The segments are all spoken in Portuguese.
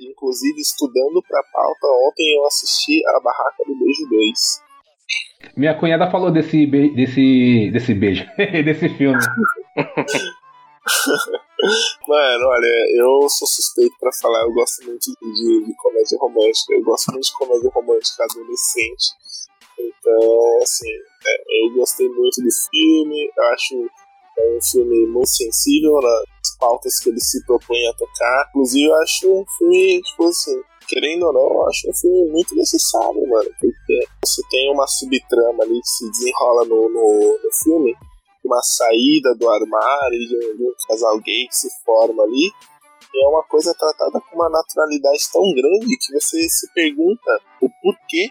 inclusive estudando pra pauta, ontem eu assisti a Barraca do Beijo 2. Minha cunhada falou desse, be desse, desse beijo, desse filme. Mano, olha, eu sou suspeito pra falar, eu gosto muito de, de comédia romântica, eu gosto muito de comédia romântica adolescente. Então, assim, é, eu gostei muito do filme, acho é um filme muito sensível nas pautas que ele se propõe a tocar. Inclusive, eu acho um filme, tipo assim, querendo ou não, eu acho um filme muito necessário, mano, porque você tem uma subtrama ali que se desenrola no, no, no filme uma saída do armário de um, de um casal gay que se forma ali. E é uma coisa tratada com uma naturalidade tão grande que você se pergunta o porquê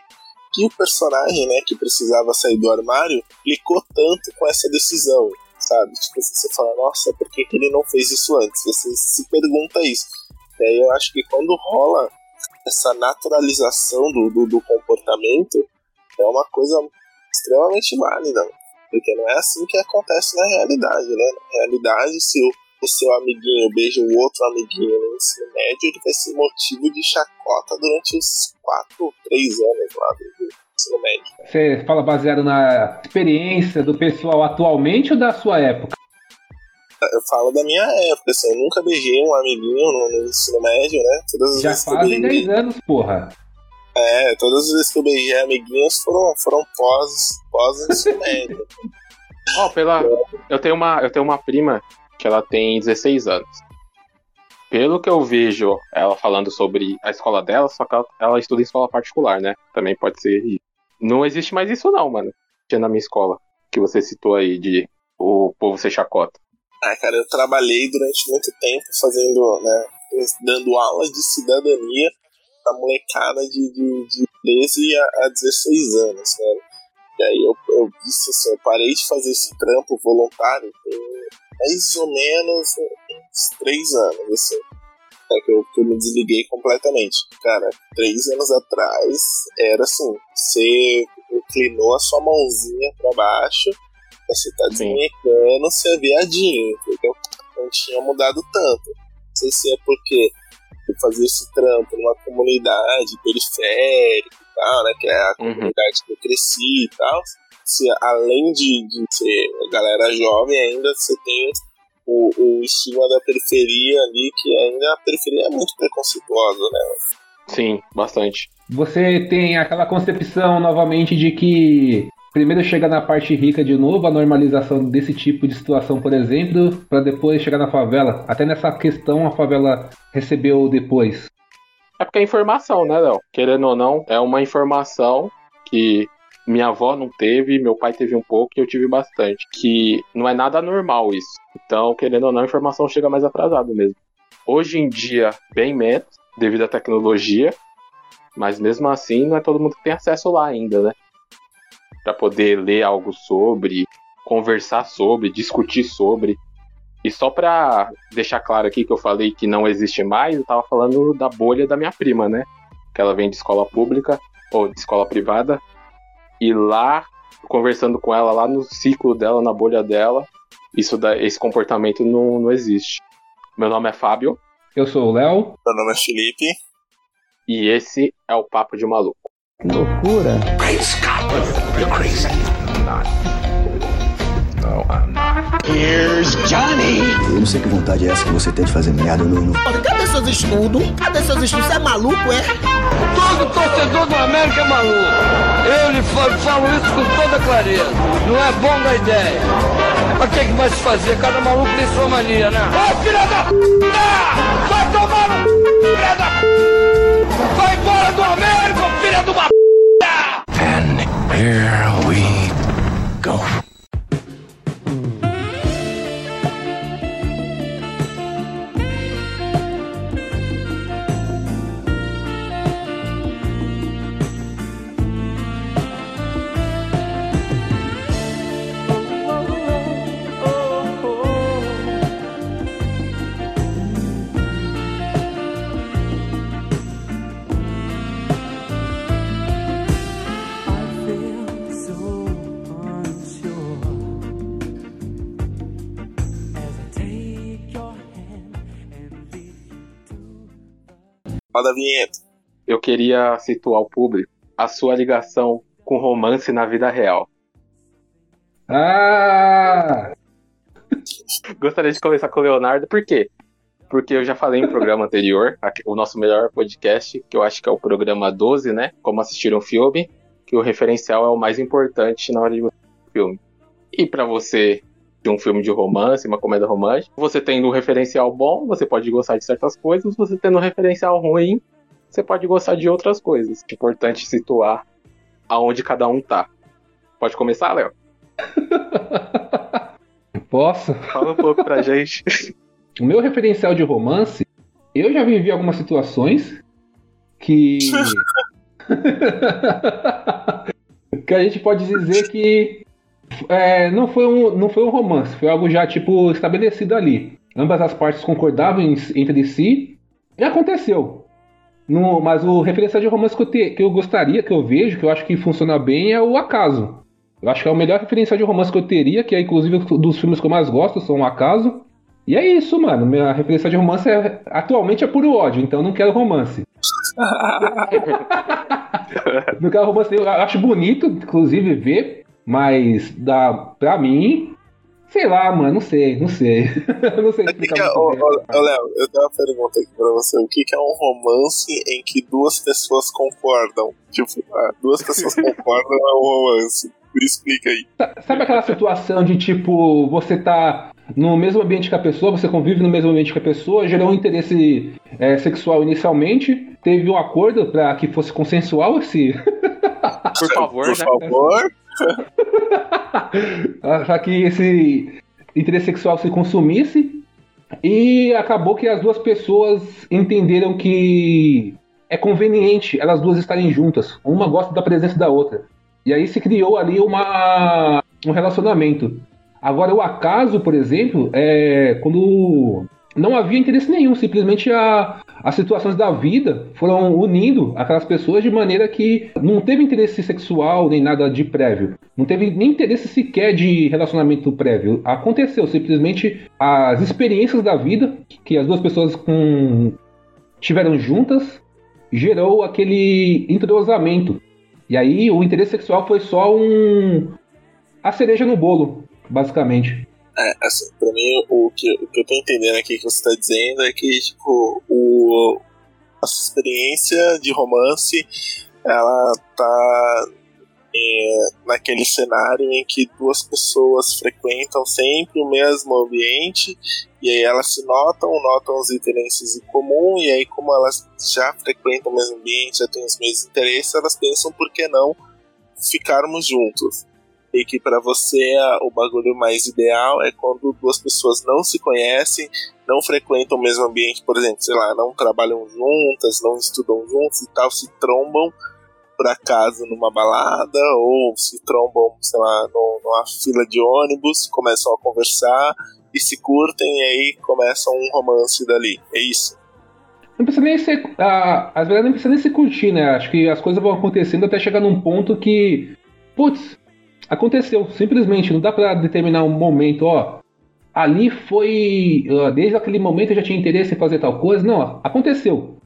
que o personagem, né, que precisava sair do armário, clicou tanto com essa decisão, sabe? Tipo, você fala, nossa, por que, ele não fez isso antes? Você se pergunta isso. E aí eu acho que quando rola essa naturalização do, do, do comportamento, é uma coisa extremamente válida. Porque não é assim que acontece na realidade, né? Na realidade, se o, o seu amiguinho beija o outro amiguinho no ensino médio, ele vai ser motivo de chacota durante os 4, 3 anos lá do ensino médio. Você fala baseado na experiência do pessoal atualmente ou da sua época? Eu falo da minha época, assim, eu nunca beijei um amiguinho no, no ensino médio, né? Todas as Já fazem 10 anos, porra. É, todas as vezes que eu beijei amiguinhos foram, foram pós, pós ensino médio. Ó, oh, pela. Eu tenho, uma, eu tenho uma prima que ela tem 16 anos. Pelo que eu vejo ela falando sobre a escola dela, só que ela, ela estuda em escola particular, né? Também pode ser. Não existe mais isso, não, mano. Tinha na minha escola. Que você citou aí de o povo ser chacota. Ah, cara, eu trabalhei durante muito tempo fazendo, né? Dando aulas de cidadania pra molecada de, de, de 13 a, a 16 anos, né? E aí eu, eu disse assim, eu parei de fazer esse trampo voluntário tem mais ou menos uns 3 anos, assim. É que eu, que eu me desliguei completamente. Cara, três anos atrás era assim, você inclinou a sua mãozinha para baixo, você tá desmenecando, você é viadinho, entendeu? Não tinha mudado tanto. Não sei se é porque eu fazia esse trampo numa comunidade periférica e tal, né? Que é a uhum. comunidade que eu cresci e tal. Se, além de, de ser galera jovem, ainda você tem o, o estigma da periferia ali, que ainda a periferia é muito preconceituosa, né? Sim, bastante. Você tem aquela concepção novamente de que primeiro chega na parte rica de novo, a normalização desse tipo de situação, por exemplo, para depois chegar na favela. Até nessa questão a favela recebeu depois. É porque é informação, né, Léo? Querendo ou não, é uma informação que minha avó não teve, meu pai teve um pouco e eu tive bastante. Que não é nada normal isso. Então, querendo ou não, a informação chega mais atrasada mesmo. Hoje em dia, bem menos, devido à tecnologia. Mas mesmo assim, não é todo mundo que tem acesso lá ainda, né? para poder ler algo sobre, conversar sobre, discutir sobre. E só para deixar claro aqui que eu falei que não existe mais, eu tava falando da bolha da minha prima, né? Que ela vem de escola pública ou de escola privada. E lá, conversando com ela lá no ciclo dela, na bolha dela, isso da, esse comportamento não, não existe. Meu nome é Fábio. Eu sou o Léo. Meu nome é Felipe. E esse é o Papo de Maluco. Que loucura. Great Scott, you're crazy. I'm not. No, I'm not. Here's Johnny. Eu não sei que vontade é essa que você tem de fazer merda, não. não. Cadê seus estudos? Cadê seus estudos? Você é maluco, é? Todo torcedor do América é maluco. Eu lhe falo, falo isso com toda clareza. Não é bom da ideia. Mas o que, é que vai se fazer? Cada maluco tem sua mania, né? Ô, filha da p! Roda a vinheta. Eu queria situar o público a sua ligação com romance na vida real. Ah! Gostaria de começar com o Leonardo, por quê? Porque eu já falei em programa anterior, o nosso melhor podcast, que eu acho que é o programa 12, né? Como assistir um filme, que o referencial é o mais importante na hora de você assistir um filme. E pra você de um filme de romance, uma comédia romântica, você tendo um referencial bom, você pode gostar de certas coisas, você tendo um referencial ruim, você pode gostar de outras coisas. É importante situar aonde cada um tá. Pode começar, Léo? Posso? Fala um pouco pra gente. O meu referencial de romance, eu já vivi algumas situações que. que a gente pode dizer que é, não, foi um, não foi um romance, foi algo já tipo estabelecido ali. Ambas as partes concordavam em- entre si e aconteceu. No- mas o referencial de romance que eu, te- que eu gostaria, que eu vejo, que eu acho que funciona bem, é o Acaso. Eu acho que é o melhor referencial de romance que eu teria, que é inclusive dos filmes que eu mais gosto, são o Acaso. E é isso, mano. Minha referência de romance é, atualmente é puro ódio, então eu não quero romance. não quero romance. Eu acho bonito, inclusive, ver, mas dá, pra mim, sei lá, mano, não sei, não sei. não sei O que explicar é, muito ô, bem. ô, ô, Léo, eu tenho uma pergunta aqui pra você. O que, que é um romance em que duas pessoas concordam? Tipo, ah, duas pessoas concordam é um romance. Me explica aí. Sabe aquela situação de tipo, você tá no mesmo ambiente que a pessoa, você convive no mesmo ambiente que a pessoa, gerou um interesse é, sexual inicialmente, teve um acordo pra que fosse consensual esse. Por favor, Por né? favor. para que esse interesse sexual se consumisse e acabou que as duas pessoas entenderam que é conveniente elas duas estarem juntas. Uma gosta da presença da outra. E aí se criou ali uma, um relacionamento. Agora, o acaso, por exemplo, é quando não havia interesse nenhum, simplesmente a, as situações da vida foram unindo aquelas pessoas de maneira que não teve interesse sexual nem nada de prévio. Não teve nem interesse sequer de relacionamento prévio. Aconteceu simplesmente as experiências da vida que as duas pessoas com- tiveram juntas gerou aquele entrosamento. E aí o interesse sexual foi só um a cereja no bolo, basicamente. É, assim, pra mim, o que, o que eu tô entendendo aqui que você tá dizendo é que, tipo, o, a experiência de romance, ela tá é, naquele cenário em que duas pessoas frequentam sempre o mesmo ambiente e aí elas se notam, notam os interesses em comum e aí como elas já frequentam o mesmo ambiente, já têm os mesmos interesses, elas pensam por que não ficarmos juntos e que para você a- o bagulho mais ideal é quando duas pessoas não se conhecem, não frequentam o mesmo ambiente, por exemplo, sei lá, não trabalham juntas, não estudam juntos e tal, se trombam por acaso numa balada ou se trombam, sei lá, numa fila de ônibus, começam a conversar e se curtem e aí começa um romance dali. É isso. Não precisa nem ser. ah, às vezes não precisa nem se curtir, né? Acho que as coisas vão acontecendo até chegar num ponto que. Putz, aconteceu. Simplesmente. Não dá pra determinar um momento, ó. Ali foi. ah, Desde aquele momento eu já tinha interesse em fazer tal coisa. Não, ó, aconteceu.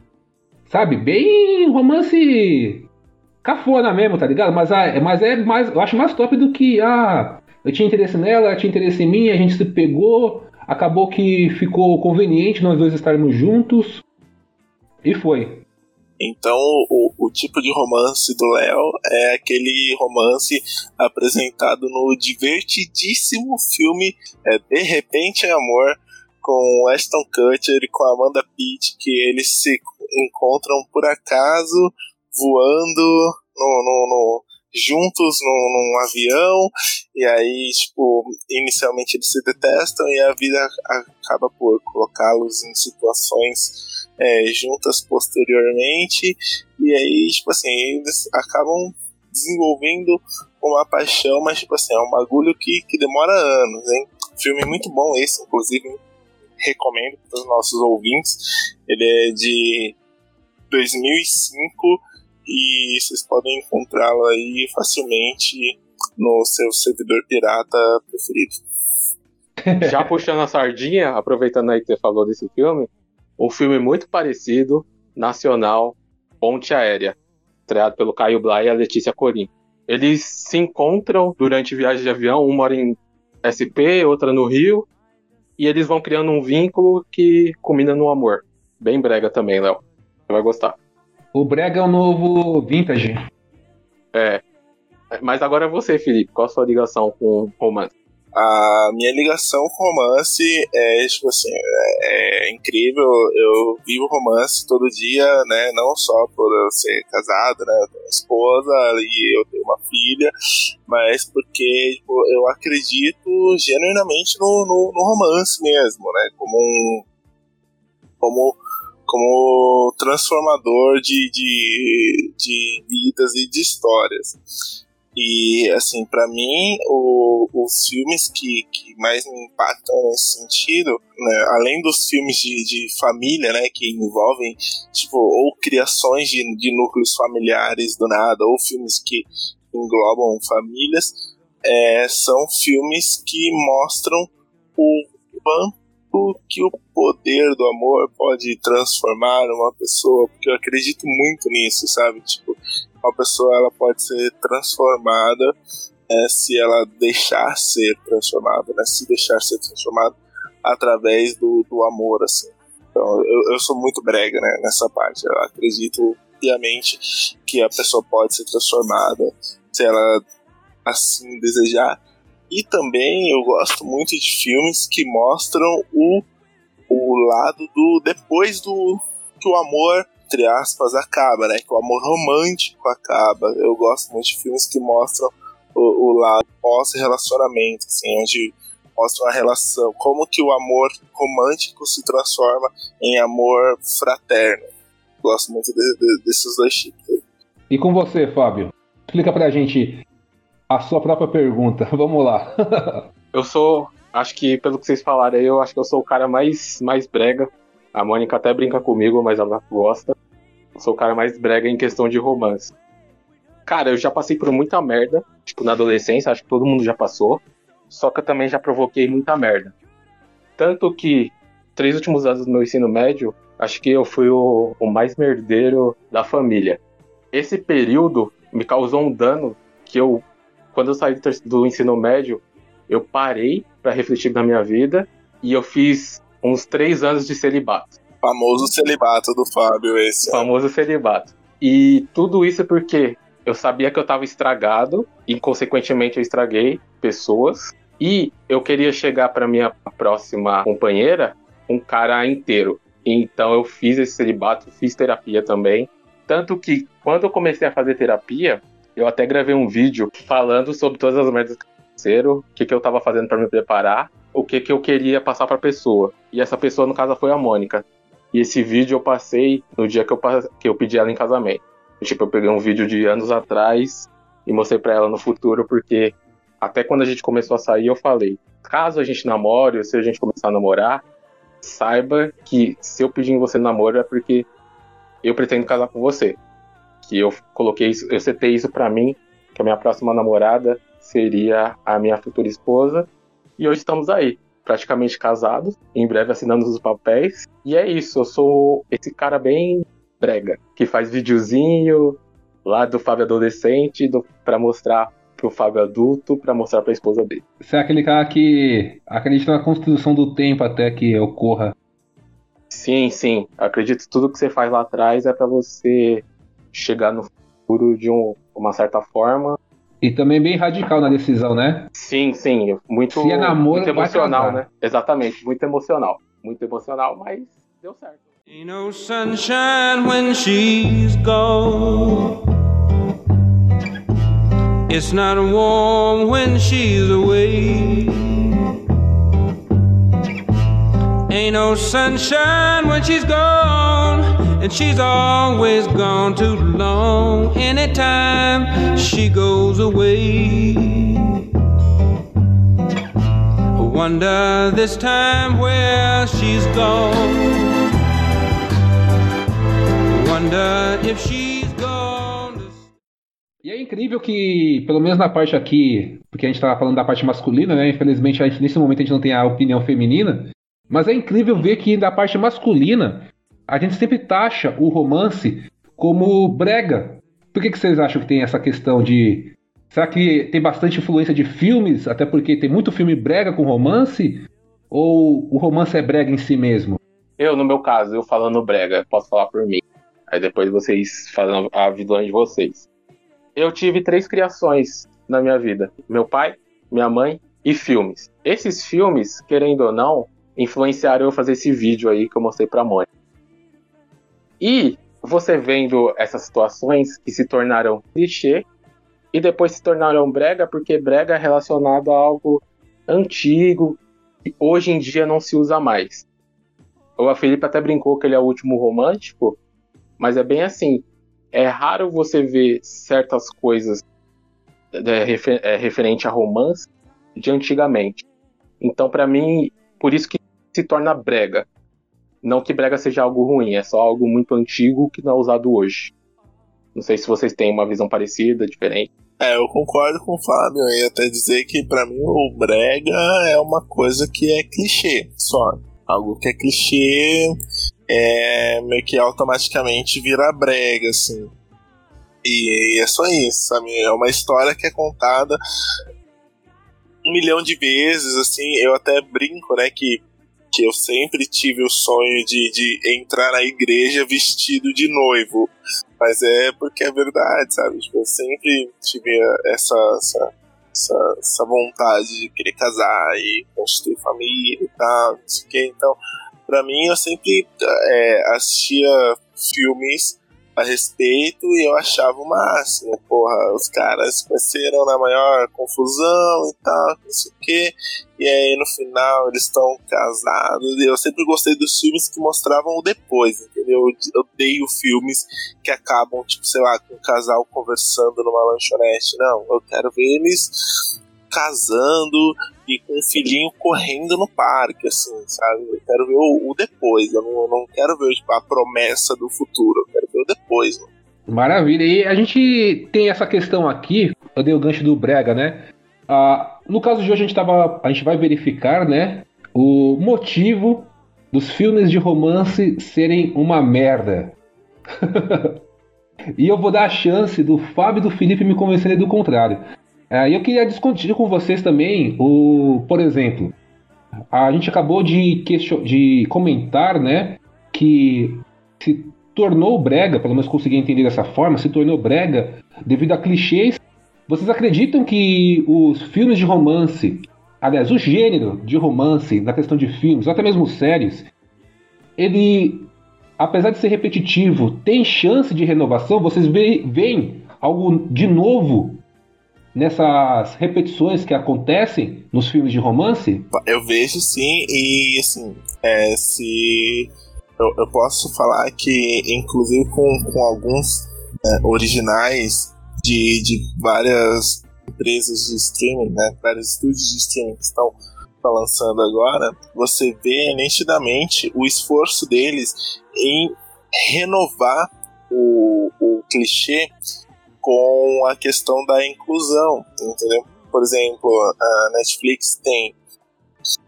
Sabe? Bem romance. Cafona mesmo, tá ligado? Mas, ah, mas é mais. Eu acho mais top do que. Ah, eu tinha interesse nela, ela tinha interesse em mim, a gente se pegou. Acabou que ficou conveniente nós dois estarmos juntos. E foi. Então, o, o tipo de romance do Léo é aquele romance apresentado no divertidíssimo filme é, De Repente é Amor, com Ashton Kutcher e com Amanda Pitt, que eles se encontram por acaso voando no, no- no- juntos num, num avião, e aí, tipo, inicialmente eles se detestam e a vida acaba por colocá-los em situações é, juntas posteriormente, e aí, tipo assim, eles acabam desenvolvendo uma paixão, mas, tipo assim, é um bagulho que, que demora anos, hein? Filme muito bom esse, inclusive, recomendo para os nossos ouvintes. Ele é de 2005 e vocês podem encontrá-lo aí facilmente no seu servidor pirata preferido. Já puxando a sardinha, aproveitando aí que você falou desse filme, um filme muito parecido, nacional Ponte Aérea, estreado pelo Caio Blay e a Letícia Corim. Eles se encontram durante viagem de avião, um mora em SP, outra no Rio, e eles vão criando um vínculo que culmina no amor. Bem brega também, Léo. Você vai gostar. O brega é o novo vintage. É. Mas agora é você, Felipe. Qual a sua ligação com romance? A minha ligação com romance é, tipo assim, é, é, incrível. Eu vivo romance todo dia, né? Não só por eu ser casado, né? Eu tenho uma esposa e eu tenho uma filha, mas porque tipo, eu acredito genuinamente no, no, no romance mesmo, né? Como um. Como como transformador de, de, de vidas e de histórias. E, assim, para mim, o, os filmes que, que mais me impactam nesse sentido, né, além dos filmes de, de família, né, que envolvem, tipo, ou criações de, de núcleos familiares do nada, ou filmes que englobam famílias, é, são filmes que mostram o quanto que o poder do amor pode transformar uma pessoa, porque eu acredito muito nisso, sabe? Tipo, uma pessoa ela pode ser transformada é, se ela deixar ser transformada, né? Se deixar ser transformada através do, do amor, assim. Então, eu, eu sou muito brega, né, nessa parte. Eu acredito piamente que a pessoa pode ser transformada se ela assim desejar. E também eu gosto muito de filmes que mostram o, o lado do depois do que o amor entre aspas, acaba, né? Que o amor romântico acaba. Eu gosto muito de filmes que mostram o, o lado pós-relacionamento, assim, onde mostram a relação, como que o amor romântico se transforma em amor fraterno. Gosto muito de, de, desses dois tipos. Aí. E com você, Fábio? Explica pra gente a sua própria pergunta. Vamos lá. eu sou, acho que pelo que vocês falaram aí, eu acho que eu sou o cara mais, mais brega. A Mônica até brinca comigo, mas ela gosta. Sou o cara mais brega em questão de romance. Cara, eu já passei por muita merda. Tipo, na adolescência, acho que todo mundo já passou. Só que eu também já provoquei muita merda. Tanto que, três últimos anos do meu ensino médio, acho que eu fui o, o mais merdeiro da família. Esse período me causou um dano que eu, quando eu saí do, do ensino médio, eu parei para refletir na minha vida e eu fiz uns três anos de celibato. Famoso celibato do Fábio, esse. Famoso celibato. E tudo isso porque eu sabia que eu estava estragado, e consequentemente eu estraguei pessoas. E eu queria chegar para minha próxima companheira um cara inteiro. Então eu fiz esse celibato, fiz terapia também. Tanto que quando eu comecei a fazer terapia, eu até gravei um vídeo falando sobre todas as merdas que aconteceram, o que, que eu estava fazendo para me preparar, o que, que eu queria passar para a pessoa. E essa pessoa, no caso, foi a Mônica. E esse vídeo eu passei no dia que eu, que eu pedi ela em casamento. Tipo, eu peguei um vídeo de anos atrás e mostrei para ela no futuro, porque até quando a gente começou a sair, eu falei: caso a gente namore, ou se a gente começar a namorar, saiba que se eu pedir em você namoro é porque eu pretendo casar com você. Que eu coloquei isso, eu setei isso para mim, que a minha próxima namorada seria a minha futura esposa. E hoje estamos aí praticamente casados, em breve assinando os papéis. E é isso, eu sou esse cara bem brega, que faz videozinho lá do Fábio adolescente do, para mostrar pro Fábio adulto, para mostrar pra esposa dele. Você é aquele cara que acredita na construção do tempo até que ocorra. Sim, sim. Acredito que tudo que você faz lá atrás é para você chegar no futuro de um, uma certa forma e também bem radical na decisão, né? Sim, sim. Muito, Se é namoro, muito emocional, né? Exatamente, muito emocional. Muito emocional, mas deu certo. Ain't no sunshine when she's gone. It's not warm when she's away. Ain't no sunshine when she's gone. And she's always gone too long. Anytime she goes away. Wonder this time where she's gone. Wonder if she's gone. E é incrível que, pelo menos na parte aqui, porque a gente estava falando da parte masculina, né? Infelizmente, gente, nesse momento a gente não tem a opinião feminina. Mas é incrível ver que da parte masculina a gente sempre taxa o romance como brega. Por que, que vocês acham que tem essa questão de. Será que tem bastante influência de filmes, até porque tem muito filme brega com romance? Ou o romance é brega em si mesmo? Eu, no meu caso, eu falando brega, posso falar por mim. Aí depois vocês fazem a visão de vocês. Eu tive três criações na minha vida: meu pai, minha mãe e filmes. Esses filmes, querendo ou não, influenciaram eu fazer esse vídeo aí que eu mostrei pra mãe. E você vendo essas situações que se tornaram clichê e depois se tornaram brega, porque brega é relacionado a algo antigo que hoje em dia não se usa mais. O Felipe até brincou que ele é o último romântico, mas é bem assim. É raro você ver certas coisas é, é, referente a romance de antigamente. Então, para mim, por isso que se torna brega. Não que brega seja algo ruim, é só algo muito antigo que não é usado hoje. Não sei se vocês têm uma visão parecida, diferente. É, eu concordo com o Fábio. Eu ia até dizer que para mim o brega é uma coisa que é clichê, só. Algo que é clichê é meio que automaticamente vira brega, assim. E é só isso, sabe? É uma história que é contada um milhão de vezes, assim. Eu até brinco, né, que que eu sempre tive o sonho de, de entrar na igreja vestido de noivo. Mas é porque é verdade, sabe? Tipo, eu sempre tive essa, essa, essa, essa vontade de querer casar e construir família e tal, não sei o que. Então, pra mim, eu sempre é, assistia filmes a respeito e eu achava o máximo. Porra, os caras conheceram na maior confusão e tal, não sei o que. E aí no final eles estão casados. E eu sempre gostei dos filmes que mostravam o depois, entendeu? Eu odeio filmes que acabam, tipo, sei lá, com um casal conversando numa lanchonete. Não, eu quero ver eles casando e com um filhinho correndo no parque, assim, sabe? Eu quero ver o, o depois, eu não, não, quero ver tipo, a promessa do futuro, eu quero ver o depois. Maravilha, e a gente tem essa questão aqui, eu dei o gancho do Brega, né? Ah, no caso de hoje a gente, tava, a gente vai verificar, né, o motivo dos filmes de romance serem uma merda. e eu vou dar a chance do Fábio e do Felipe me convencerem do contrário. É, eu queria discutir com vocês também, o, por exemplo, a gente acabou de, de comentar, né, que se tornou brega, pelo menos consegui entender dessa forma, se tornou brega devido a clichês. Vocês acreditam que os filmes de romance, aliás, o gênero de romance na questão de filmes, ou até mesmo séries, ele, apesar de ser repetitivo, tem chance de renovação? Vocês veem algo de novo nessas repetições que acontecem nos filmes de romance? Eu vejo sim, e assim, é, se eu, eu, posso falar que, inclusive com, com alguns é, originais de, de várias empresas de streaming, né, vários estúdios de streaming que estão lançando agora, você vê nitidamente o esforço deles em renovar o, o clichê com a questão da inclusão, entendeu? Por exemplo, a Netflix tem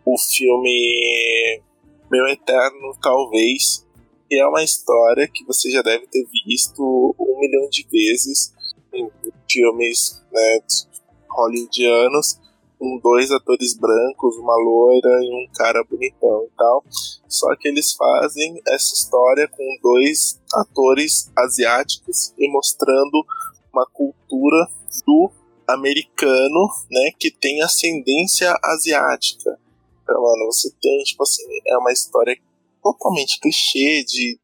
o filme Meu Eterno Talvez, que é uma história que você já deve ter visto um milhão de vezes em filmes né, hollywoodianos, com dois atores brancos, uma loira e um cara bonitão e tal. Só que eles fazem essa história com dois atores asiáticos e mostrando uma cultura do americano, né, que tem ascendência asiática. Então, mano, você tem, tipo assim, é uma história totalmente clichê de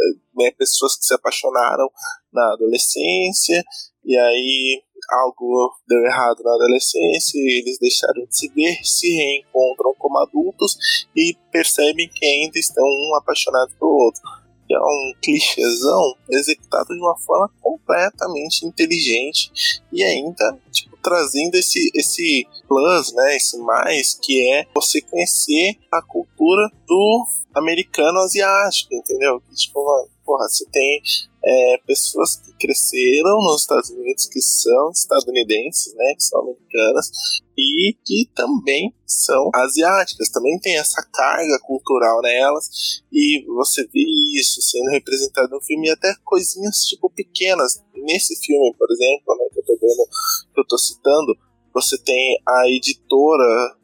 eh, né, pessoas que se apaixonaram na adolescência e aí algo deu errado na adolescência e eles deixaram de se ver, se reencontram como adultos e percebem que ainda estão um apaixonado pelo outro que é um clichêzão executado de uma forma completamente inteligente e ainda tipo, trazendo esse, esse plus, né, esse mais, que é você conhecer a cultura do americano asiático, entendeu? Tipo, mano, porra, você tem é, pessoas que cresceram nos Estados Unidos, que são estadunidenses, né, que são americanas, e que também são asiáticas, também tem essa carga cultural nelas, e você vê isso sendo representado no filme, e até coisinhas tipo pequenas. Nesse filme, por exemplo, né, que eu tô dando, que eu tô citando, você tem a editora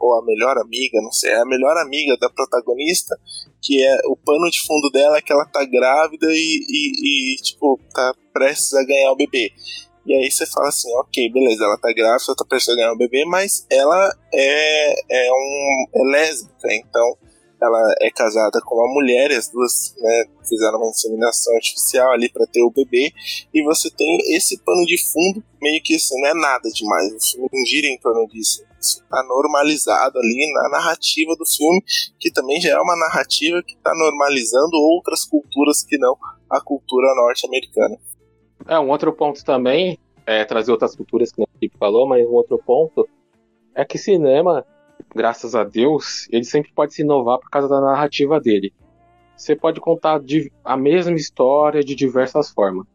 ou a melhor amiga, não sei, é a melhor amiga da protagonista, que é o pano de fundo dela é que ela tá grávida e, e, e, tipo, tá prestes a ganhar o bebê. E aí você fala assim, ok, beleza, ela tá grávida, tá prestes a ganhar o bebê, mas ela é, é, um, é lésbica, então ela é casada com uma mulher as duas né, fizeram uma inseminação artificial ali para ter o bebê e você tem esse pano de fundo meio que assim, não é nada demais o filme não gira em torno disso. Isso está normalizado ali na narrativa do filme que também já é uma narrativa que está normalizando outras culturas que não a cultura norte-americana. É um outro ponto também é trazer outras culturas que o Felipe falou mas um outro ponto é que cinema graças a Deus, ele sempre pode se inovar por causa da narrativa dele. Você pode contar a mesma história de diversas formas.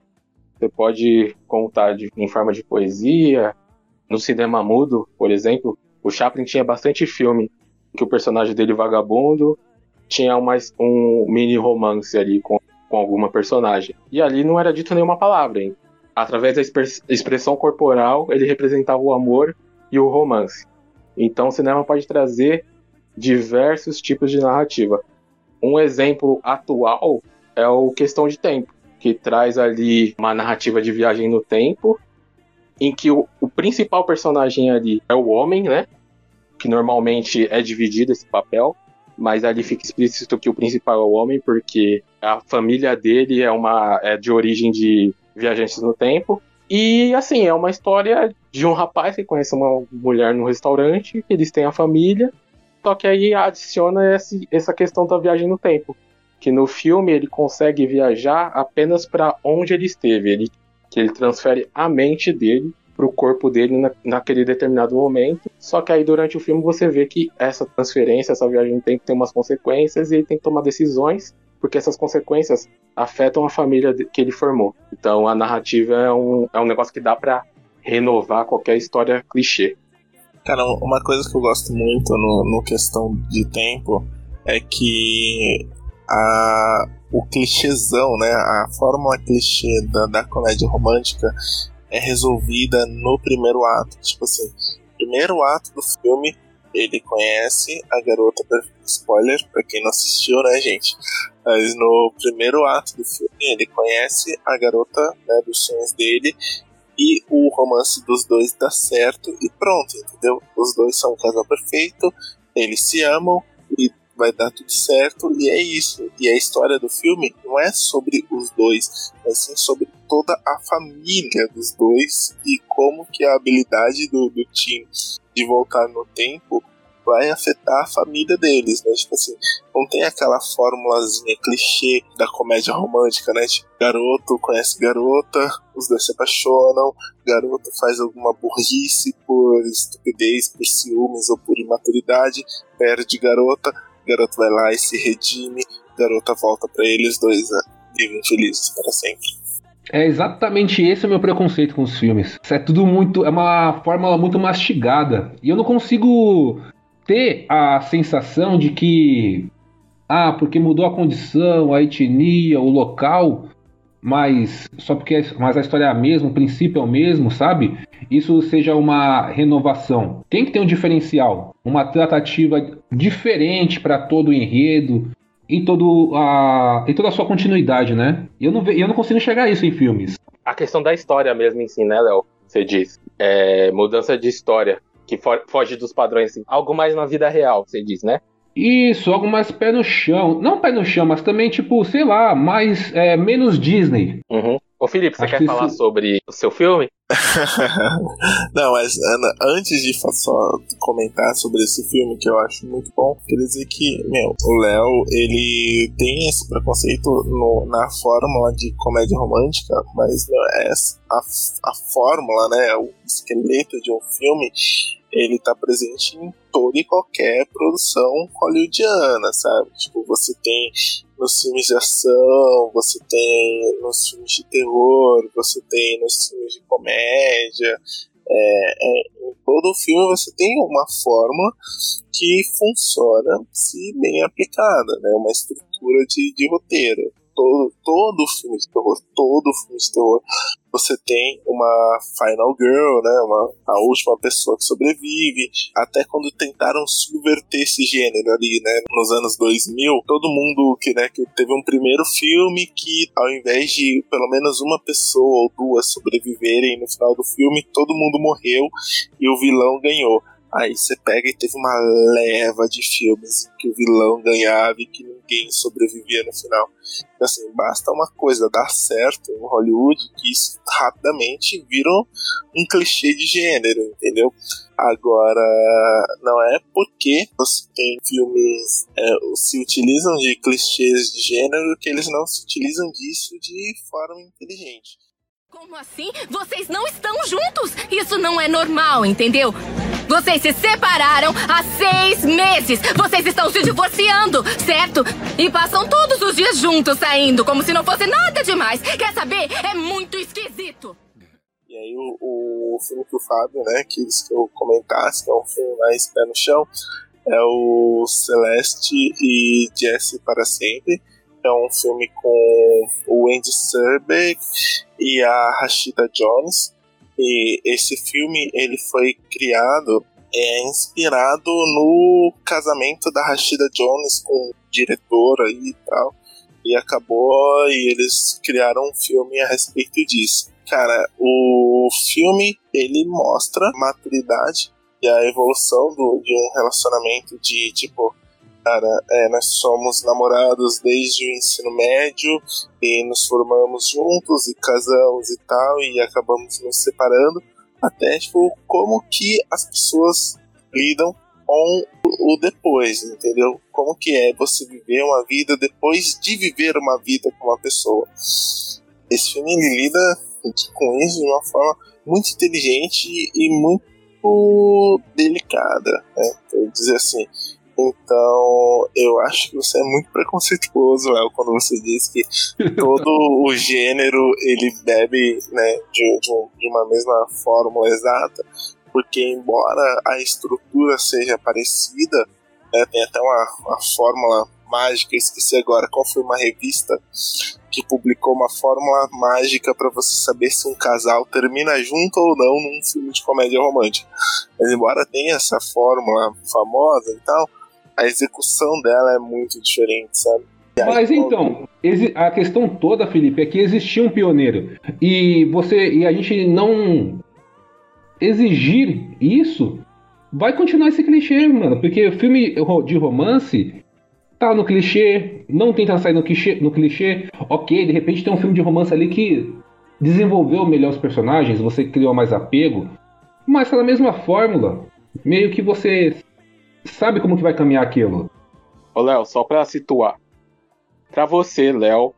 Você pode contar de, em forma de poesia. No cinema mudo, por exemplo, o Chaplin tinha bastante filme que o personagem dele vagabundo tinha um mini romance ali com, com alguma personagem. E ali não era dito nenhuma palavra, hein? Através da expressão corporal, ele representava o amor e o romance. Então o cinema pode trazer diversos tipos de narrativa. Um exemplo atual é o Questão de Tempo, que traz ali uma narrativa de viagem no tempo, em que o, o principal personagem ali é o homem, né? Que normalmente é dividido esse papel, mas ali fica explícito que o principal é o homem, porque a família dele é uma é de origem de viajantes no tempo. E assim, é uma história de um rapaz que conhece uma mulher no restaurante, eles têm a família, só que aí adiciona esse, essa questão da viagem no tempo. Que no filme ele consegue viajar apenas para onde ele esteve. Ele, que ele transfere a mente dele para o corpo dele na, naquele determinado momento. Só que aí durante o filme você vê que essa transferência, essa viagem no tempo tem umas consequências e ele tem que tomar decisões porque essas consequências afetam a família que ele formou. Então a narrativa é um, é um negócio que dá para renovar qualquer história clichê. Cara, uma coisa que eu gosto muito no, no questão de tempo é que a, o clichêzão, né, a fórmula clichê da, da comédia romântica é resolvida no primeiro ato. Tipo assim, primeiro ato do filme ele conhece a garota. Spoiler para quem não assistiu, né, gente? Mas no primeiro ato do filme, ele conhece a garota né, dos sonhos dele e o romance dos dois dá certo e pronto, entendeu? Os dois são um casal perfeito, eles se amam e vai dar tudo certo e é isso. E a história do filme não é sobre os dois, mas sim sobre toda a família dos dois e como que a habilidade do, do Tim de voltar no tempo vai afetar a família deles, né? Tipo assim, não tem aquela formulazinha clichê da comédia romântica, né? Tipo, garoto conhece garota, os dois se apaixonam, garoto faz alguma burrice por estupidez, por ciúmes ou por imaturidade, perde garota, garoto vai lá e se redime, garota volta para eles, dois né? vivem felizes para sempre. É exatamente esse o meu preconceito com os filmes. É tudo muito. É uma fórmula muito mastigada. E eu não consigo ter a sensação de que, ah, porque mudou a condição, a etnia, o local, mas só porque mas a história é a mesma, o princípio é o mesmo, sabe? Isso seja uma renovação. Tem que ter um diferencial, uma tratativa diferente para todo o enredo, em, todo a, em toda a sua continuidade, né? E eu não, eu não consigo enxergar isso em filmes. A questão da história mesmo em si, né, Léo? Você diz. É, mudança de história que foge dos padrões, assim. Algo mais na vida real, você diz, né? Isso, algo mais pé no chão. Não pé no chão, mas também, tipo, sei lá, mais é, menos Disney. Uhum. Ô Felipe, você Acho quer que falar sobre o seu filme? Não, mas Ana, antes de só comentar sobre esse filme, que eu acho muito bom, queria dizer que, meu, o Léo, ele tem esse preconceito no, na fórmula de comédia romântica, mas é a, a fórmula, né, o esqueleto de um filme ele tá presente em toda e qualquer produção hollywoodiana, sabe? Tipo, você tem nos filmes de ação, você tem nos filmes de terror, você tem nos filmes de comédia. É, é, em todo filme você tem uma forma que funciona se bem aplicada, né? Uma estrutura de, de roteiro todo, todo filme de terror, todo filme de terror, você tem uma Final Girl, né? Uma, a última pessoa que sobrevive. Até quando tentaram subverter esse gênero ali, né? Nos anos 2000, todo mundo que, né, que teve um primeiro filme que, ao invés de pelo menos uma pessoa ou duas sobreviverem no final do filme, todo mundo morreu e o vilão ganhou. Aí você pega e teve uma leva de filmes em que o vilão ganhava e que ninguém sobrevivia no final. Então, assim, basta uma coisa dar certo em Hollywood que isso rapidamente vira um clichê de gênero, entendeu? Agora, não é porque você tem filmes é, se utilizam de clichês de gênero que eles não se utilizam disso de forma inteligente. Como assim? Vocês não estão juntos? Isso não é normal, entendeu? Vocês se separaram há seis meses. Vocês estão se divorciando, certo? E passam todos os dias juntos saindo, como se não fosse nada demais. Quer saber? É muito esquisito. E aí o, o filme que o Fábio, né, quis que eu comentasse, que é um filme mais pé no chão, é o Celeste e Jesse para sempre. É um filme com o Andy Serbeck e a Rashida Jones. E esse filme ele foi criado é inspirado no casamento da Rashida Jones com o diretor e tal. E acabou e eles criaram um filme a respeito disso. Cara, o filme ele mostra maturidade e a evolução do, de um relacionamento de tipo Cara, é, nós somos namorados desde o ensino médio e nos formamos juntos e casamos e tal, e acabamos nos separando. Até, tipo, como que as pessoas lidam com o depois, entendeu? Como que é você viver uma vida depois de viver uma vida com uma pessoa. Esse filme lida com isso de uma forma muito inteligente e muito delicada, né? Vou dizer assim, então, eu acho que você é muito preconceituoso, Léo, quando você diz que todo o gênero ele bebe né, de, de, de uma mesma fórmula exata, porque embora a estrutura seja parecida, né, tem até uma, uma fórmula mágica, esqueci agora qual foi uma revista que publicou uma fórmula mágica para você saber se um casal termina junto ou não num filme de comédia romântica. Mas embora tenha essa fórmula famosa e tal, a execução dela é muito diferente, sabe? Mas então, a questão toda, Felipe, é que existia um pioneiro. E você e a gente não exigir isso vai continuar esse clichê, mano. Porque o filme de romance tá no clichê, não tenta sair no clichê, no clichê. Ok, de repente tem um filme de romance ali que desenvolveu melhor os personagens, você criou mais apego. Mas pela mesma fórmula, meio que você sabe como que vai caminhar aquilo. Ô, Léo, só pra situar. Pra você, Léo,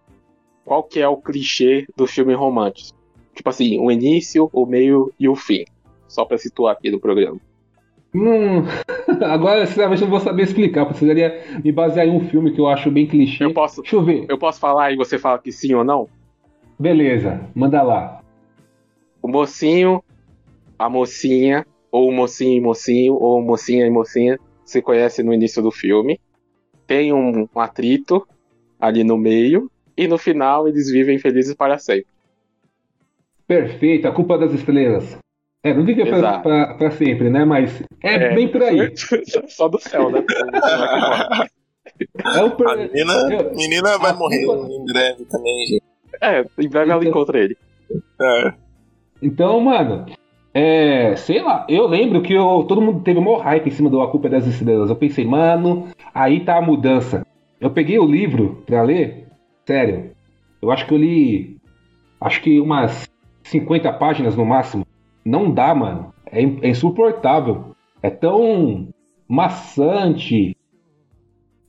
qual que é o clichê do filme romântico? Tipo assim, o início, o meio e o fim. Só pra situar aqui do programa. Hum, agora, sinceramente, não vou saber explicar. Precisaria me basear em um filme que eu acho bem clichê. Eu posso, Deixa eu ver. Eu posso falar e você fala que sim ou não? Beleza, manda lá. O mocinho, a mocinha, ou mocinho e mocinho, ou mocinha e mocinha, se conhece no início do filme. Tem um, um atrito ali no meio. E no final eles vivem felizes para sempre. Perfeito, a culpa das estrelas. É, não vive pra, pra, pra, sempre, né? Mas é, é, bem por aí. Só do céu, né? é o per... A menina, é, menina vai morrer culpa... em breve também, gente. É, em breve então... ela encontra ele. É. Então, mano, é, sei lá, eu lembro que eu, todo mundo teve um hype em cima do A Culpa é das Estrelas. Eu pensei, mano, aí tá a mudança. Eu peguei o livro pra ler, sério. Eu acho que eu li, acho que umas 50 páginas no máximo. Não dá, mano. É, é insuportável. É tão maçante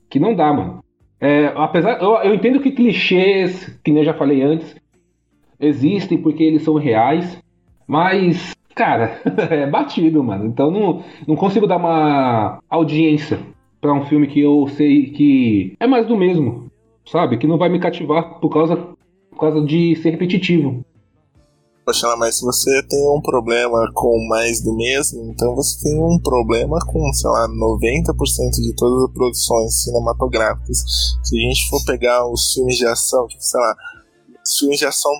que não dá, mano. É, apesar, eu, eu entendo que clichês, que nem eu já falei antes, existem porque eles são reais, mas Cara, é batido, mano. Então não, não consigo dar uma audiência pra um filme que eu sei que é mais do mesmo, sabe? Que não vai me cativar por causa, por causa de ser repetitivo. Poxa, mas se você tem um problema com mais do mesmo, então você tem um problema com, sei lá, 90% de todas as produções cinematográficas. Se a gente for pegar os filmes de ação, tipo, sei lá, os filmes de ação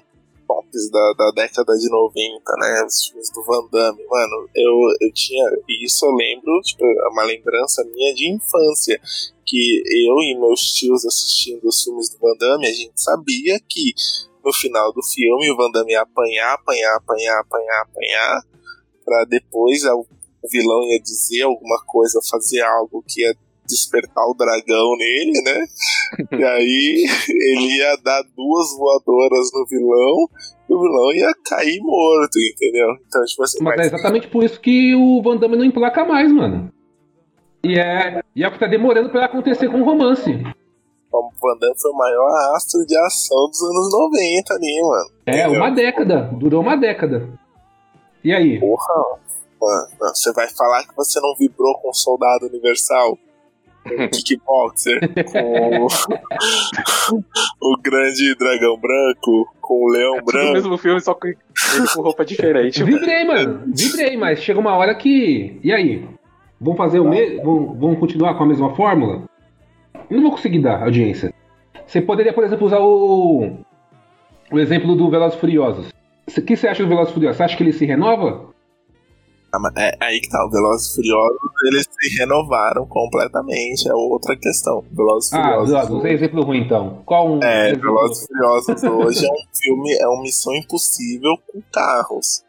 tops da, da década de 90, né? Os filmes do Van Damme, mano, eu, eu tinha. Isso eu lembro, tipo, é uma lembrança minha de infância. Que eu e meus tios assistindo os filmes do Van Damme, a gente sabia que no final do filme o Van Damme ia apanhar, apanhar, apanhar, apanhar, apanhar, pra depois o vilão ia dizer alguma coisa, fazer algo que ia despertar o dragão nele, né? e aí ele ia dar duas voadoras no vilão e o vilão ia cair morto, entendeu? Então, tipo assim. Mas, mas... é exatamente por isso que o Van Damme não emplaca mais, mano. E é, e é o que tá demorando pra acontecer com o romance. O Van Damme foi o maior astro de ação dos anos 90 ali, mano. É, entendeu? uma década. Durou uma década. E aí? Porra, mano, você vai falar que você não vibrou com o Soldado Universal? Kickboxer, com o grande dragão branco, com o leão é branco. o mesmo filme, só que ele com roupa diferente. Vibrei, mano. Vibrei, mas chega uma hora que. E aí? Vão fazer o mesmo? Vão, vão continuar com a mesma fórmula? Eu não vou conseguir dar audiência. Você poderia, por exemplo, usar o. O exemplo do Velozes Furiosos. O que você acha do Velozes Furiosos? Você acha que ele se renova? É, aí que tá, o Velozes e Furiosos, eles se renovaram completamente, é outra questão. Velozes ah, Furiosos. Ah, um exemplo ruim então. Qual um É, Velozes e Furiosos hoje é um filme, é uma missão impossível com carros.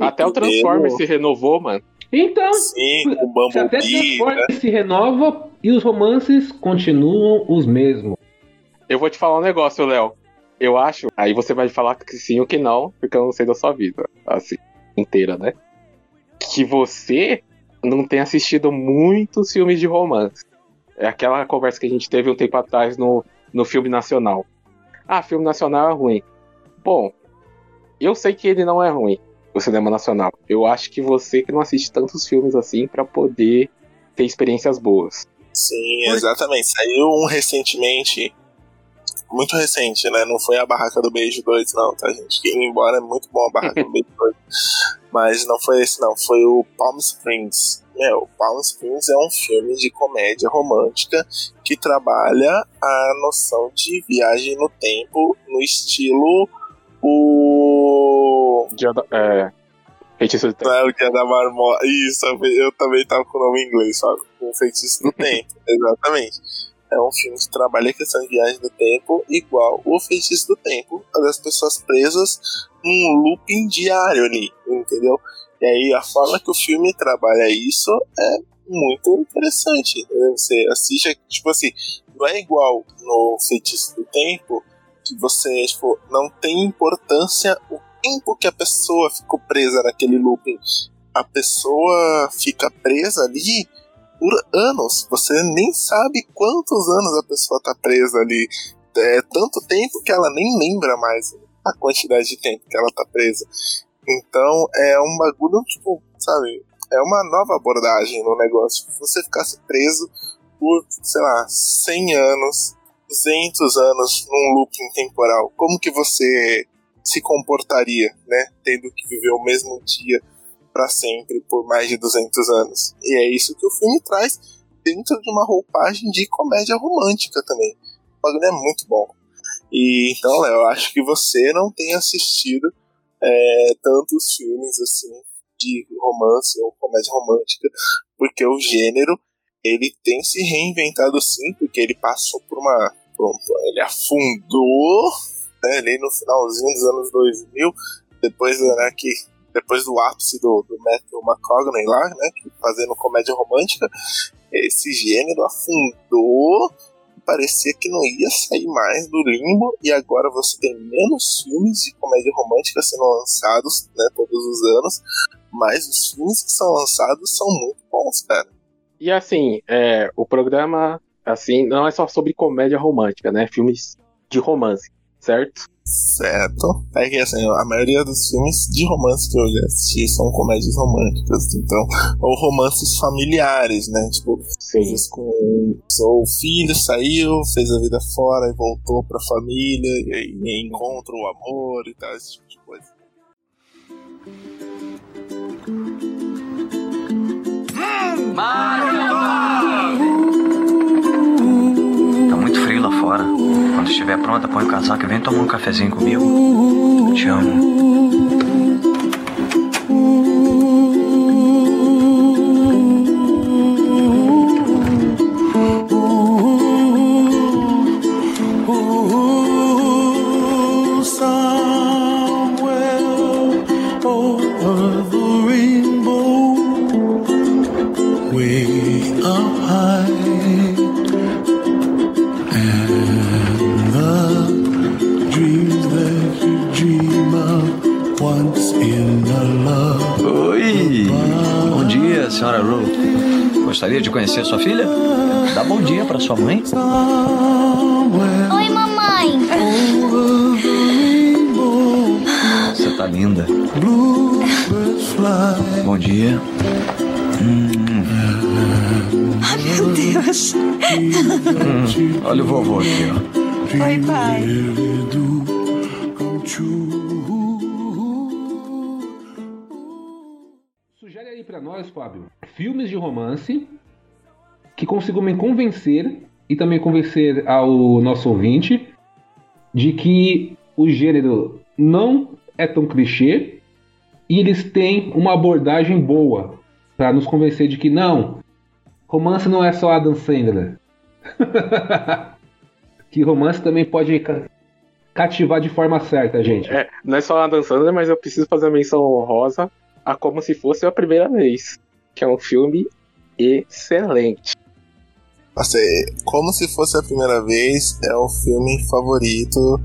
Até o Transformers se renovou, mano. Então, Sim, o Bumblebee, até Transformers né? se renova e os romances continuam os mesmos. Eu vou te falar um negócio, Léo. Eu acho, aí você vai falar que sim ou que não, porque eu não sei da sua vida, assim, inteira, né? Que você não tem assistido muitos filmes de romance. É aquela conversa que a gente teve um tempo atrás no, no filme nacional. Ah, filme nacional é ruim. Bom, eu sei que ele não é ruim, o cinema nacional. Eu acho que você que não assiste tantos filmes assim para poder ter experiências boas. Sim, exatamente. Saiu um recentemente muito recente, né? Não foi a Barraca do Beijo 2, não, tá, gente? Que, embora é muito bom a Barraca do Beijo 2. Mas não foi esse, não. Foi o Palm Springs. Meu, Palm Springs é um filme de comédia romântica que trabalha a noção de viagem no tempo no estilo o. Dia da, é, Feitiço do Tempo. É o Dia da Marmota. Isso, eu também tava com o nome em inglês, sabe? O Feitiço do Tempo, exatamente é um filme que trabalha a questão de viagem do tempo igual o feitiço do tempo, as pessoas presas num looping diário ali, entendeu? E aí a forma que o filme trabalha isso é muito interessante. Entendeu? Você assiste, tipo assim, não é igual no Feitiço do Tempo, que você tipo, não tem importância o tempo que a pessoa ficou presa naquele looping. A pessoa fica presa ali por anos. Você nem sabe quantos anos a pessoa tá presa ali. É tanto tempo que ela nem lembra mais a quantidade de tempo que ela tá presa. Então é um bagulho, tipo, sabe? É uma nova abordagem no negócio. Se você ficasse preso por, sei lá, 100 anos, 200 anos num looping temporal, como que você se comportaria, né? Tendo que viver o mesmo dia para sempre por mais de 200 anos. E é isso que o filme traz dentro de uma roupagem de comédia romântica também. O bagulho é muito bom. E então, Léo, eu acho que você não tem assistido é, tantos filmes assim de romance ou comédia romântica, porque o gênero ele tem se reinventado sim, porque ele passou por uma. Pronto, ele afundou né, ali no finalzinho dos anos 2000, depois né, que depois do ápice do, do Matthew McConaughey lá, né, fazendo comédia romântica, esse gênero afundou parecia que não ia sair mais do limbo e agora você tem menos filmes de comédia romântica sendo lançados, né, todos os anos, mas os filmes que são lançados são muito bons, cara. E assim, é, o programa assim não é só sobre comédia romântica, né, filmes de romance, certo? Certo. É que assim, a maioria dos filmes de romance que eu já assisti são comédias românticas, então, ou romances familiares, né? Tipo, coisas com. O filho saiu, fez a vida fora e voltou pra família, e aí encontra o amor e tal, esse tipo de coisa. Frio lá fora. Quando estiver pronta, põe o casaco e vem tomar um cafezinho comigo. Te amo. Gostaria de conhecer sua filha? Dá bom dia para sua mãe. Oi, mamãe. Você tá linda. Bom dia. Hum, Meu Deus. hum. Olha o vovô aqui, ó. Oi, pai. Nós, Fábio, filmes de romance que consigam me convencer e também convencer ao nosso ouvinte de que o gênero não é tão clichê e eles têm uma abordagem boa pra nos convencer de que não, romance não é só Adam Sandler. que romance também pode ca- cativar de forma certa, gente. É, não é só a dançando, mas eu preciso fazer a menção honrosa a Como Se Fosse a Primeira Vez, que é um filme excelente. Nossa, é- como se fosse a primeira vez, é o filme favorito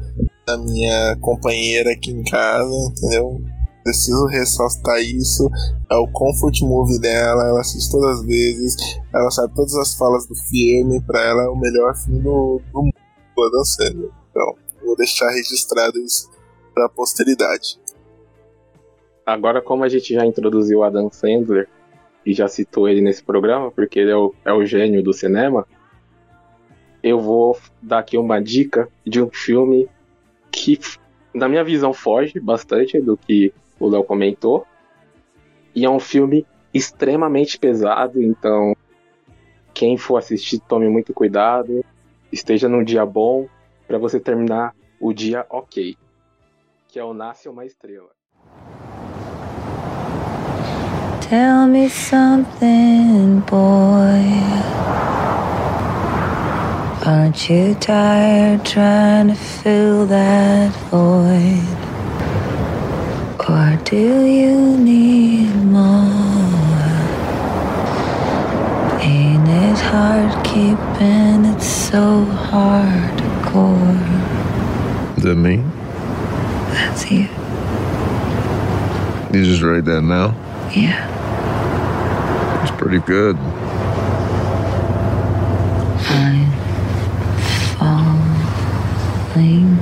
da minha companheira aqui em casa, entendeu? Preciso ressaltar isso. É o comfort movie dela, ela assiste todas as vezes, ela sabe todas as falas do filme, pra ela é o melhor filme do, do mundo, Adam Sandler. Então, vou deixar registrado isso pra posteridade. Agora, como a gente já introduziu o Adam Sandler e já citou ele nesse programa, porque ele é o, é o gênio do cinema, eu vou dar aqui uma dica de um filme que, na minha visão, foge bastante do que o Léo comentou. E é um filme extremamente pesado, então quem for assistir, tome muito cuidado, esteja num dia bom, para você terminar o dia ok. Que é o Nasce uma Estrela. Tell me something, boy. Aren't you tired trying to fill that void? Or do you need more? Ain't it hard keeping it so hardcore? Is that me? That's you. You just write that now? Yeah. It's pretty good. I'm falling.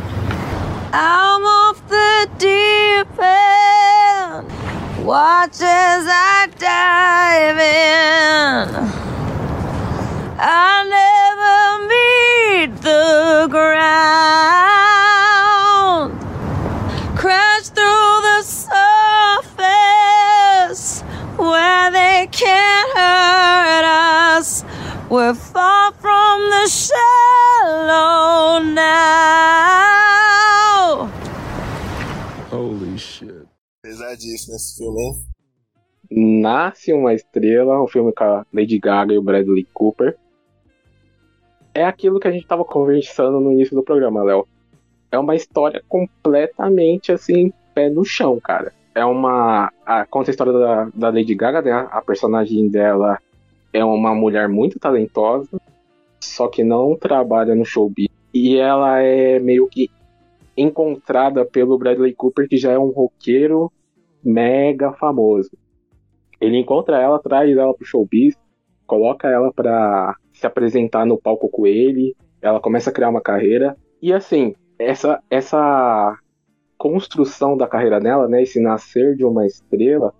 I'm off the deep end. Watch as I dive in. I never meet the ground. We're far from the shallow now. Holy shit. Pesadíssimo esse filme, hein? Nasce uma Estrela, um filme com a Lady Gaga e o Bradley Cooper. É aquilo que a gente tava conversando no início do programa, Léo. É uma história completamente assim, pé no chão, cara. É uma. A, conta a história da, da Lady Gaga, né? A personagem dela é uma mulher muito talentosa, só que não trabalha no showbiz. E ela é meio que encontrada pelo Bradley Cooper, que já é um roqueiro mega famoso. Ele encontra ela, traz ela pro showbiz, coloca ela pra se apresentar no palco com ele, ela começa a criar uma carreira. E assim, essa, essa construção da carreira dela, né? Esse nascer de uma estrela,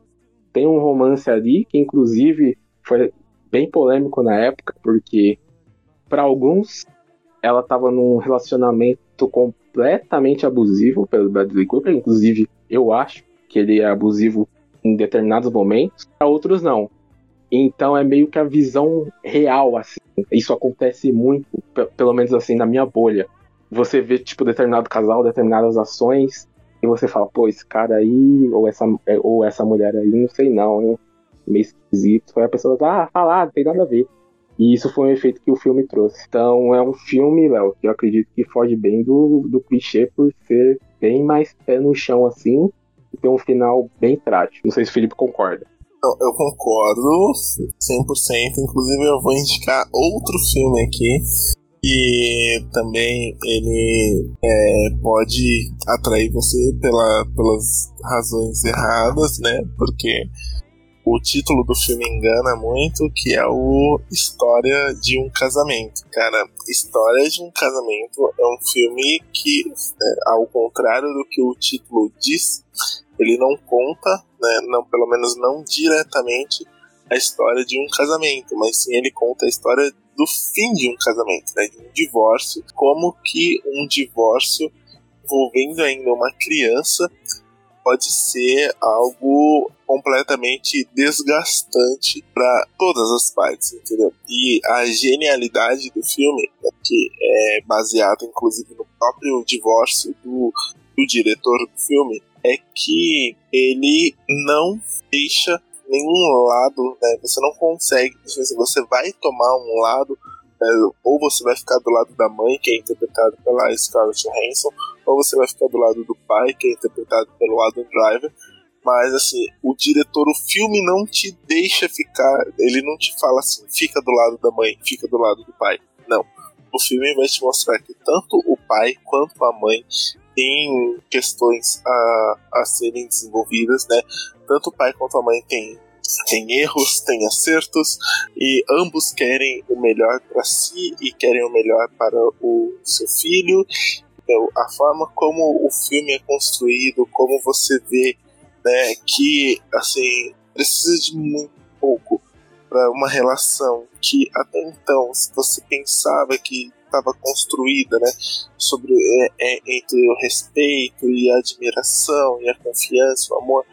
tem um romance ali que, inclusive, foi bem polêmico na época, porque para alguns ela estava num relacionamento completamente abusivo pelo Bradley Cooper, inclusive eu acho que ele é abusivo em determinados momentos, para outros não. Então é meio que a visão real, assim. Isso acontece muito, pelo menos assim, na minha bolha. Você vê, tipo, determinado casal, determinadas ações, e você fala, pô, esse cara aí, ou essa, ou essa mulher aí, não sei não, hein? Meio esquisito. Aí a pessoa fala, ah, falar, não tem nada a ver. E isso foi um efeito que o filme trouxe. Então é um filme, Léo, que eu acredito que foge bem do, do clichê por ser bem mais pé no chão assim e ter um final bem trágico. Não sei se o Felipe concorda. Eu, eu concordo 100%. Inclusive, eu vou indicar outro filme aqui que também ele é, pode atrair você pela, pelas razões erradas, né? Porque o título do filme engana muito, que é o História de um Casamento. Cara, História de um Casamento é um filme que, né, ao contrário do que o título diz, ele não conta, né, não, pelo menos não diretamente, a história de um casamento, mas sim ele conta a história do fim de um casamento, né, de um divórcio, como que um divórcio envolvendo ainda uma criança pode ser algo completamente desgastante para todas as partes, entendeu? E a genialidade do filme, né, que é baseado inclusive no próprio divórcio do, do diretor do filme, é que ele não deixa nenhum lado, né? Você não consegue, você vai tomar um lado, né? ou você vai ficar do lado da mãe, que é interpretado pela Scarlett Johansson, ou você vai ficar do lado do pai, que é interpretado pelo Adam Driver. Mas assim, o diretor, o filme não te deixa ficar, ele não te fala assim, fica do lado da mãe, fica do lado do pai. Não. O filme vai te mostrar que tanto o pai quanto a mãe têm questões a, a serem desenvolvidas, né? Tanto o pai quanto a mãe têm tem erros, tem acertos e ambos querem o melhor para si e querem o melhor para o seu filho. A forma como o filme é construído, como você vê, né, que assim precisa de muito pouco para uma relação que até então, se você pensava que estava construída, né, sobre é, é, entre o respeito e a admiração e a confiança, o amor,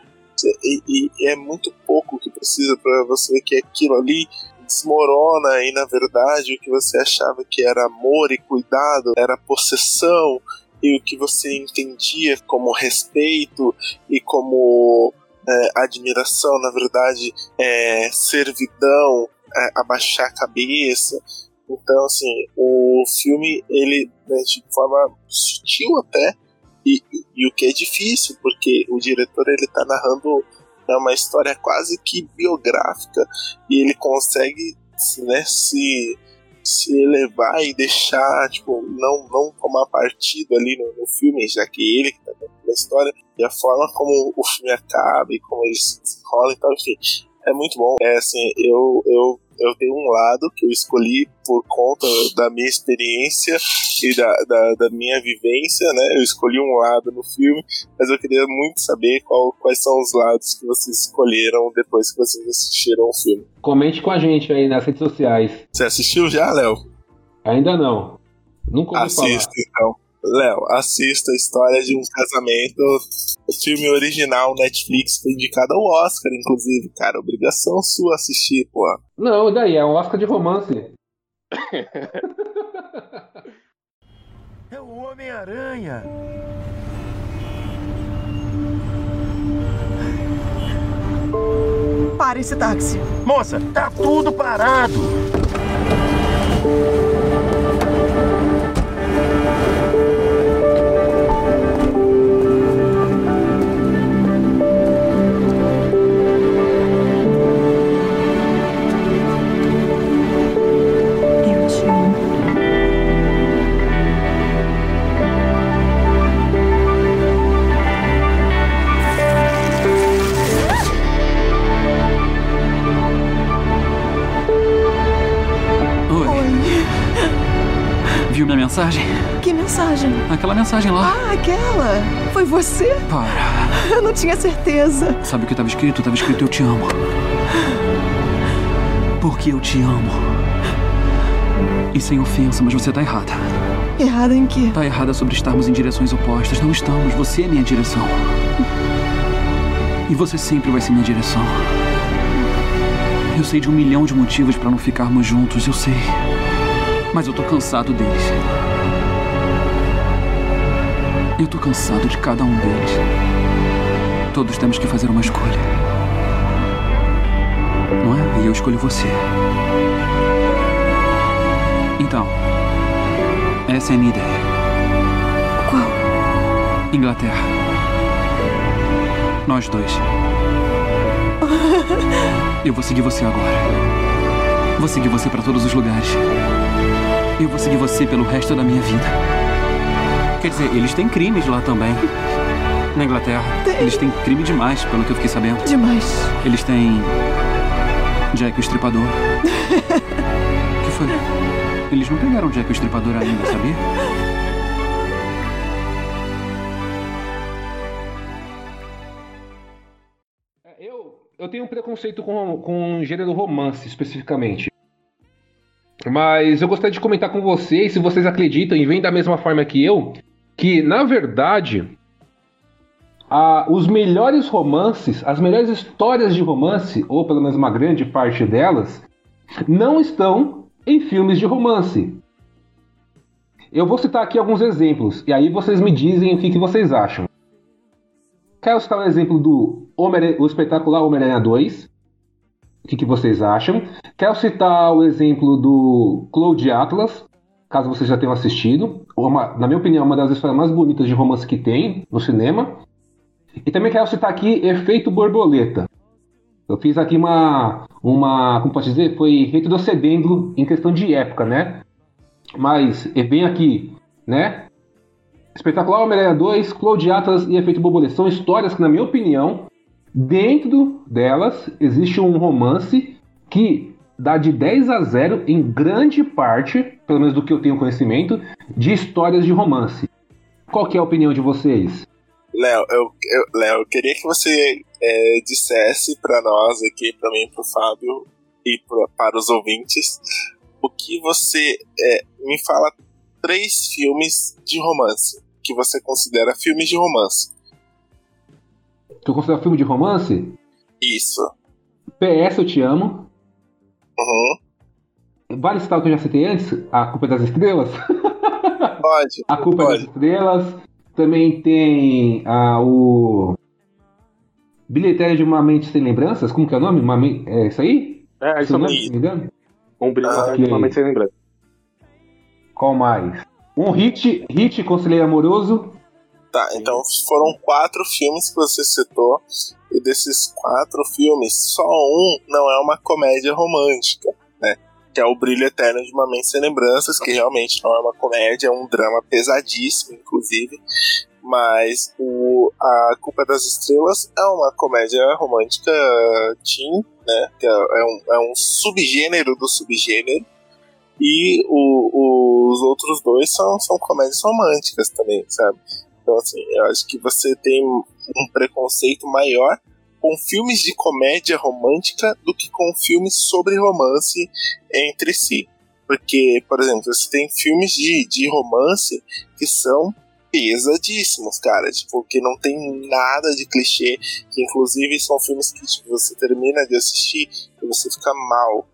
e, e é muito pouco que precisa para você ver que aquilo ali desmorona e na verdade o que você achava que era amor e cuidado era possessão e o que você entendia como respeito e como é, admiração, na verdade, é servidão, é, abaixar a cabeça. Então, assim, o filme, ele, né, de forma sutil até, e, e, e, o que é difícil, porque o diretor, ele tá narrando né, uma história quase que biográfica, e ele consegue, né, se, se elevar e deixar, tipo, não, não tomar partido ali no, no filme, já que ele que tá contando a história, e a forma como o filme acaba e como ele se desenrola, então, enfim, é muito bom. É assim, eu, eu eu tenho um lado que eu escolhi por conta da minha experiência e da, da, da, minha vivência, né? Eu escolhi um lado no filme, mas eu queria muito saber qual, quais são os lados que vocês escolheram depois que vocês assistiram o filme. Comente com a gente aí nas redes sociais. Você assistiu já, Léo? Ainda não. Nunca ouvi Assista, falar. então. Léo, assista a história de um casamento. O filme original Netflix foi indicado ao Oscar, inclusive, cara. Obrigação sua assistir, pô. Não, e daí? É um Oscar de romance. é o Homem-Aranha. Para esse táxi. Moça, tá tudo parado. Mensagem. Que mensagem? Aquela mensagem lá. Ah, aquela! Foi você? Para. Eu não tinha certeza. Sabe o que estava escrito? Estava escrito eu te amo. Porque eu te amo. E sem ofensa, mas você tá errada. Errada em quê? Tá errada sobre estarmos em direções opostas. Não estamos. Você é minha direção. E você sempre vai ser minha direção. Eu sei de um milhão de motivos para não ficarmos juntos, eu sei. Mas eu tô cansado deles. Eu tô cansado de cada um deles. Todos temos que fazer uma escolha. Não é? E eu escolho você. Então, essa é a minha ideia. Qual? Inglaterra. Nós dois. Eu vou seguir você agora. Vou seguir você para todos os lugares. Eu vou seguir você pelo resto da minha vida. Quer dizer, eles têm crimes lá também. Na Inglaterra. Eles têm crime demais, pelo que eu fiquei sabendo. Demais. Eles têm. Jack o Estripador. O que foi? Eles não pegaram Jack o Estripador ainda, sabia? Eu tenho um preconceito com, com o gênero romance, especificamente. Mas eu gostaria de comentar com vocês, se vocês acreditam e veem da mesma forma que eu, que, na verdade, a, os melhores romances, as melhores histórias de romance, ou pelo menos uma grande parte delas, não estão em filmes de romance. Eu vou citar aqui alguns exemplos, e aí vocês me dizem o que, que vocês acham. Quero citar o exemplo do o espetacular Homem-Aranha 2. O que, que, vocês acham? Quero citar o exemplo do Cloud Atlas, caso vocês já tenham assistido. Uma, na minha opinião, uma das histórias mais bonitas de romance que tem no cinema. E também quero citar aqui Efeito Borboleta. Eu fiz aqui uma. uma como posso dizer? Foi retrocedendo em questão de época, né? Mas bem aqui, né? Espetacular Homem-Aranha 2, Cloud Atlas e Efeito Borboleta são histórias que, na minha opinião, dentro delas existe um romance que dá de 10 a 0 em grande parte, pelo menos do que eu tenho conhecimento, de histórias de romance. Qual é a opinião de vocês? Léo, eu, eu, Léo, eu queria que você é, dissesse para nós aqui, para mim, para o Fábio e pra, para os ouvintes, o que você é, me fala três filmes de romance que você considera filmes de romance. Tu considera filme de romance? Isso. PS Eu Te Amo. Uhum. Vale citar o que eu já citei antes? A Culpa das Estrelas? Pode. A Culpa pode. das Estrelas. Também tem ah, o. Bilhetério de uma Mente Sem Lembranças. Como que é o nome? Uma me... É isso aí? É, isso mesmo. se me engano? Um brilho Ah, ah, ok. de uma mente sem lembrança. Qual mais? Um hit, hit Conselheiro Amoroso. Tá, então foram quatro filmes que você citou, e desses quatro filmes, só um não é uma comédia romântica, né? Que é o Brilho Eterno de uma Mente Sem Lembranças, que realmente não é uma comédia, é um drama pesadíssimo, inclusive. Mas o A Culpa das Estrelas é uma comédia romântica teen, né? Que é, é um, é um subgênero do subgênero. E o- os outros dois são, são comédias românticas também, sabe? Então, assim, eu acho que você tem um preconceito maior com filmes de comédia romântica do que com filmes sobre romance entre si. Porque, por exemplo, você tem filmes de, de romance que são pesadíssimos, cara. Tipo, que não tem nada de clichê. Que inclusive são filmes que tipo, você termina de assistir e você fica mal.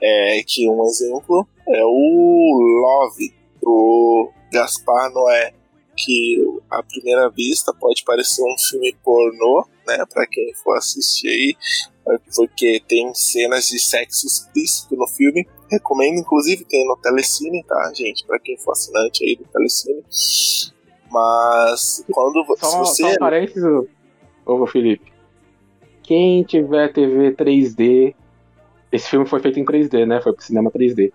É, que um exemplo é o Love, do Gaspar Noé. Que à primeira vista pode parecer um filme pornô, né? Pra quem for assistir aí. Porque tem cenas de sexo explícito no filme. Recomendo, inclusive, tem no Telecine, tá, gente? Pra quem for assinante aí do Telecine. Mas quando vo- se Só, você. só um parênteses, ô Felipe. Quem tiver TV 3D. Esse filme foi feito em 3D, né? Foi pro cinema 3D.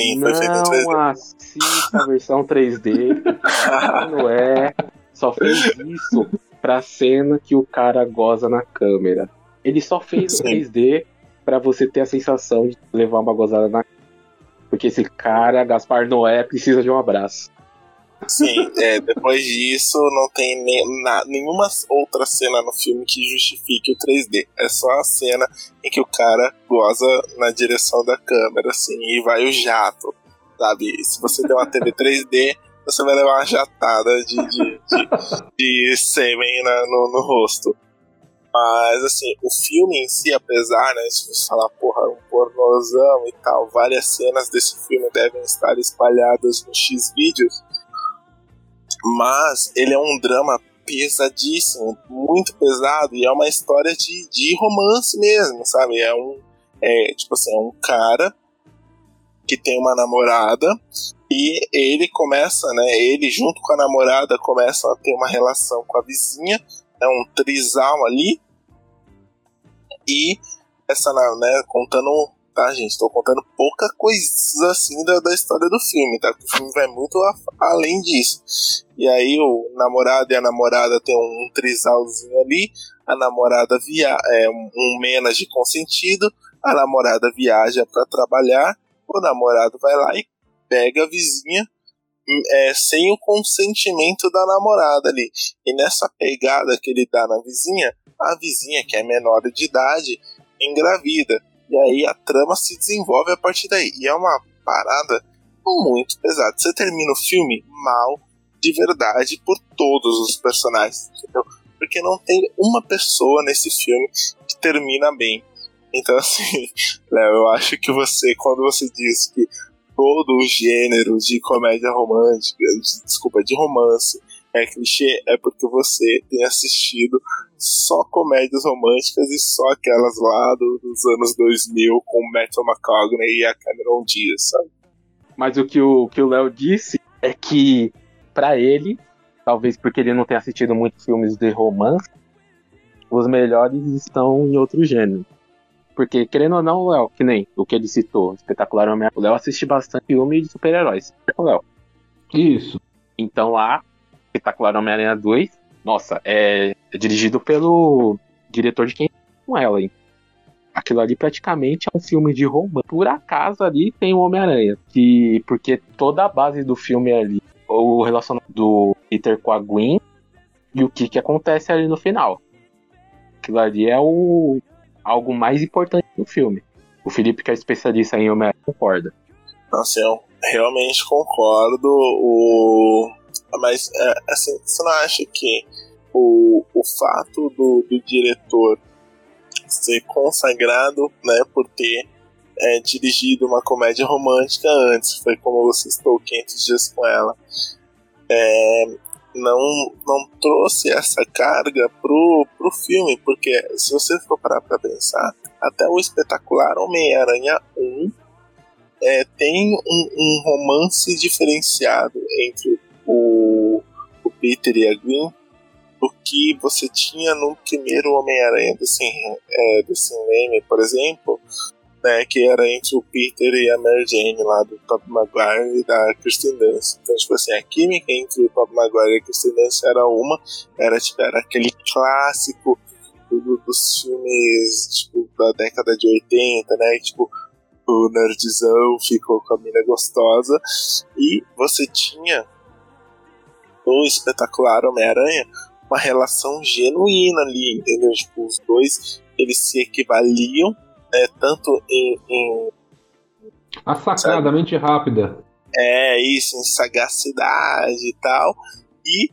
Sim, foi não feito em 3D. assista a versão 3D. Não é. Só fez isso pra cena que o cara goza na câmera. Ele só fez o Sim. 3D pra você ter a sensação de levar uma gozada na Porque esse cara, Gaspar Noé, precisa de um abraço. Sim, é, depois disso não tem nem, na, nenhuma outra cena no filme que justifique o 3D. É só a cena em que o cara goza na direção da câmera, assim, e vai o jato, sabe? Se você tem uma TV 3D, você vai levar uma jatada de, de, de, de sêmen na, no, no rosto. Mas, assim, o filme em si, apesar, né, se você falar, porra, um pornozão e tal, várias cenas desse filme devem estar espalhadas no X-Vídeos, mas ele é um drama pesadíssimo, muito pesado, e é uma história de, de romance mesmo, sabe? É um, é, tipo assim, é um cara que tem uma namorada e ele começa, né? Ele junto com a namorada começam a ter uma relação com a vizinha, é um trisal ali. E essa, né, contando, tá, gente? Estou contando pouca coisa assim da, da história do filme, tá? Porque o filme vai muito a, além disso. E aí o namorado e a namorada tem um, um trisalzinho ali, a namorada via é um, menas de consentido, a namorada viaja para trabalhar, o namorado vai lá e pega a vizinha é, sem o consentimento da namorada ali. E nessa pegada que ele dá na vizinha, a vizinha, que é menor de idade, engravida. E aí a trama se desenvolve a partir daí. E é uma parada muito pesada. Você termina o filme mal de verdade por todos os personagens, entendeu? Porque não tem uma pessoa nesse filme que termina bem. Então, assim, Léo, eu acho que você, quando você diz que todo o gênero de comédia romântica, desculpa, de romance, é clichê, é porque você tem assistido só comédias românticas e só aquelas lá do, dos anos 2000 com o Matthew McConaughey e a Cameron Diaz, sabe? Mas o que o que o Léo disse é que para ele, talvez porque ele não tenha assistido muitos filmes de romance, os melhores estão em outro gênero. Porque, querendo ou não, Léo, que nem o que ele citou, espetacular Homem O Léo assiste bastante filme de super-heróis. O Léo. Isso. Então lá, espetacular Homem-Aranha 2, nossa, é, é, dirigido pelo diretor de quem com ela, hein? Aquilo ali praticamente é um filme de romance. Por acaso ali tem o Homem-Aranha. Que, porque toda a base do filme é ali, o relacionamento do Peter com a Gwen e o que, que acontece ali no final. Aquilo ali é o algo mais importante do filme. O Felipe, que é especialista em Homem-Aranha, concorda. Assim, eu realmente concordo. O... Mas, é, assim, você não acha que o, o fato do, do diretor ser consagrado né, por ter é, dirigido uma comédia romântica antes, foi como você estou 500 dias com ela, é, não, não trouxe essa carga pro, pro filme, porque se você for parar pra pensar, até o espetacular Homem-Aranha 1 é, tem um, um, romance diferenciado entre o, o Peter e a Gwen do que você tinha no primeiro Homem-Aranha do Sam, é, do Raimi, por exemplo, né, que era entre o Peter e a Mary Jane lá do Tobey Maguire e da Kristen Dunst. Então, tipo assim, a química entre o Tobey Maguire e a Kristen Dunst era uma, era, tipo, era aquele clássico do, dos filmes tipo, da década de 80, né, tipo, o nerdzão ficou com a mina gostosa, e você tinha o espetacular Homem-Aranha uma relação genuína ali, entendeu? Tipo, os dois eles se equivaliam é, tanto em, em a sacada, mente rápida. É, isso, em sagacidade e tal. E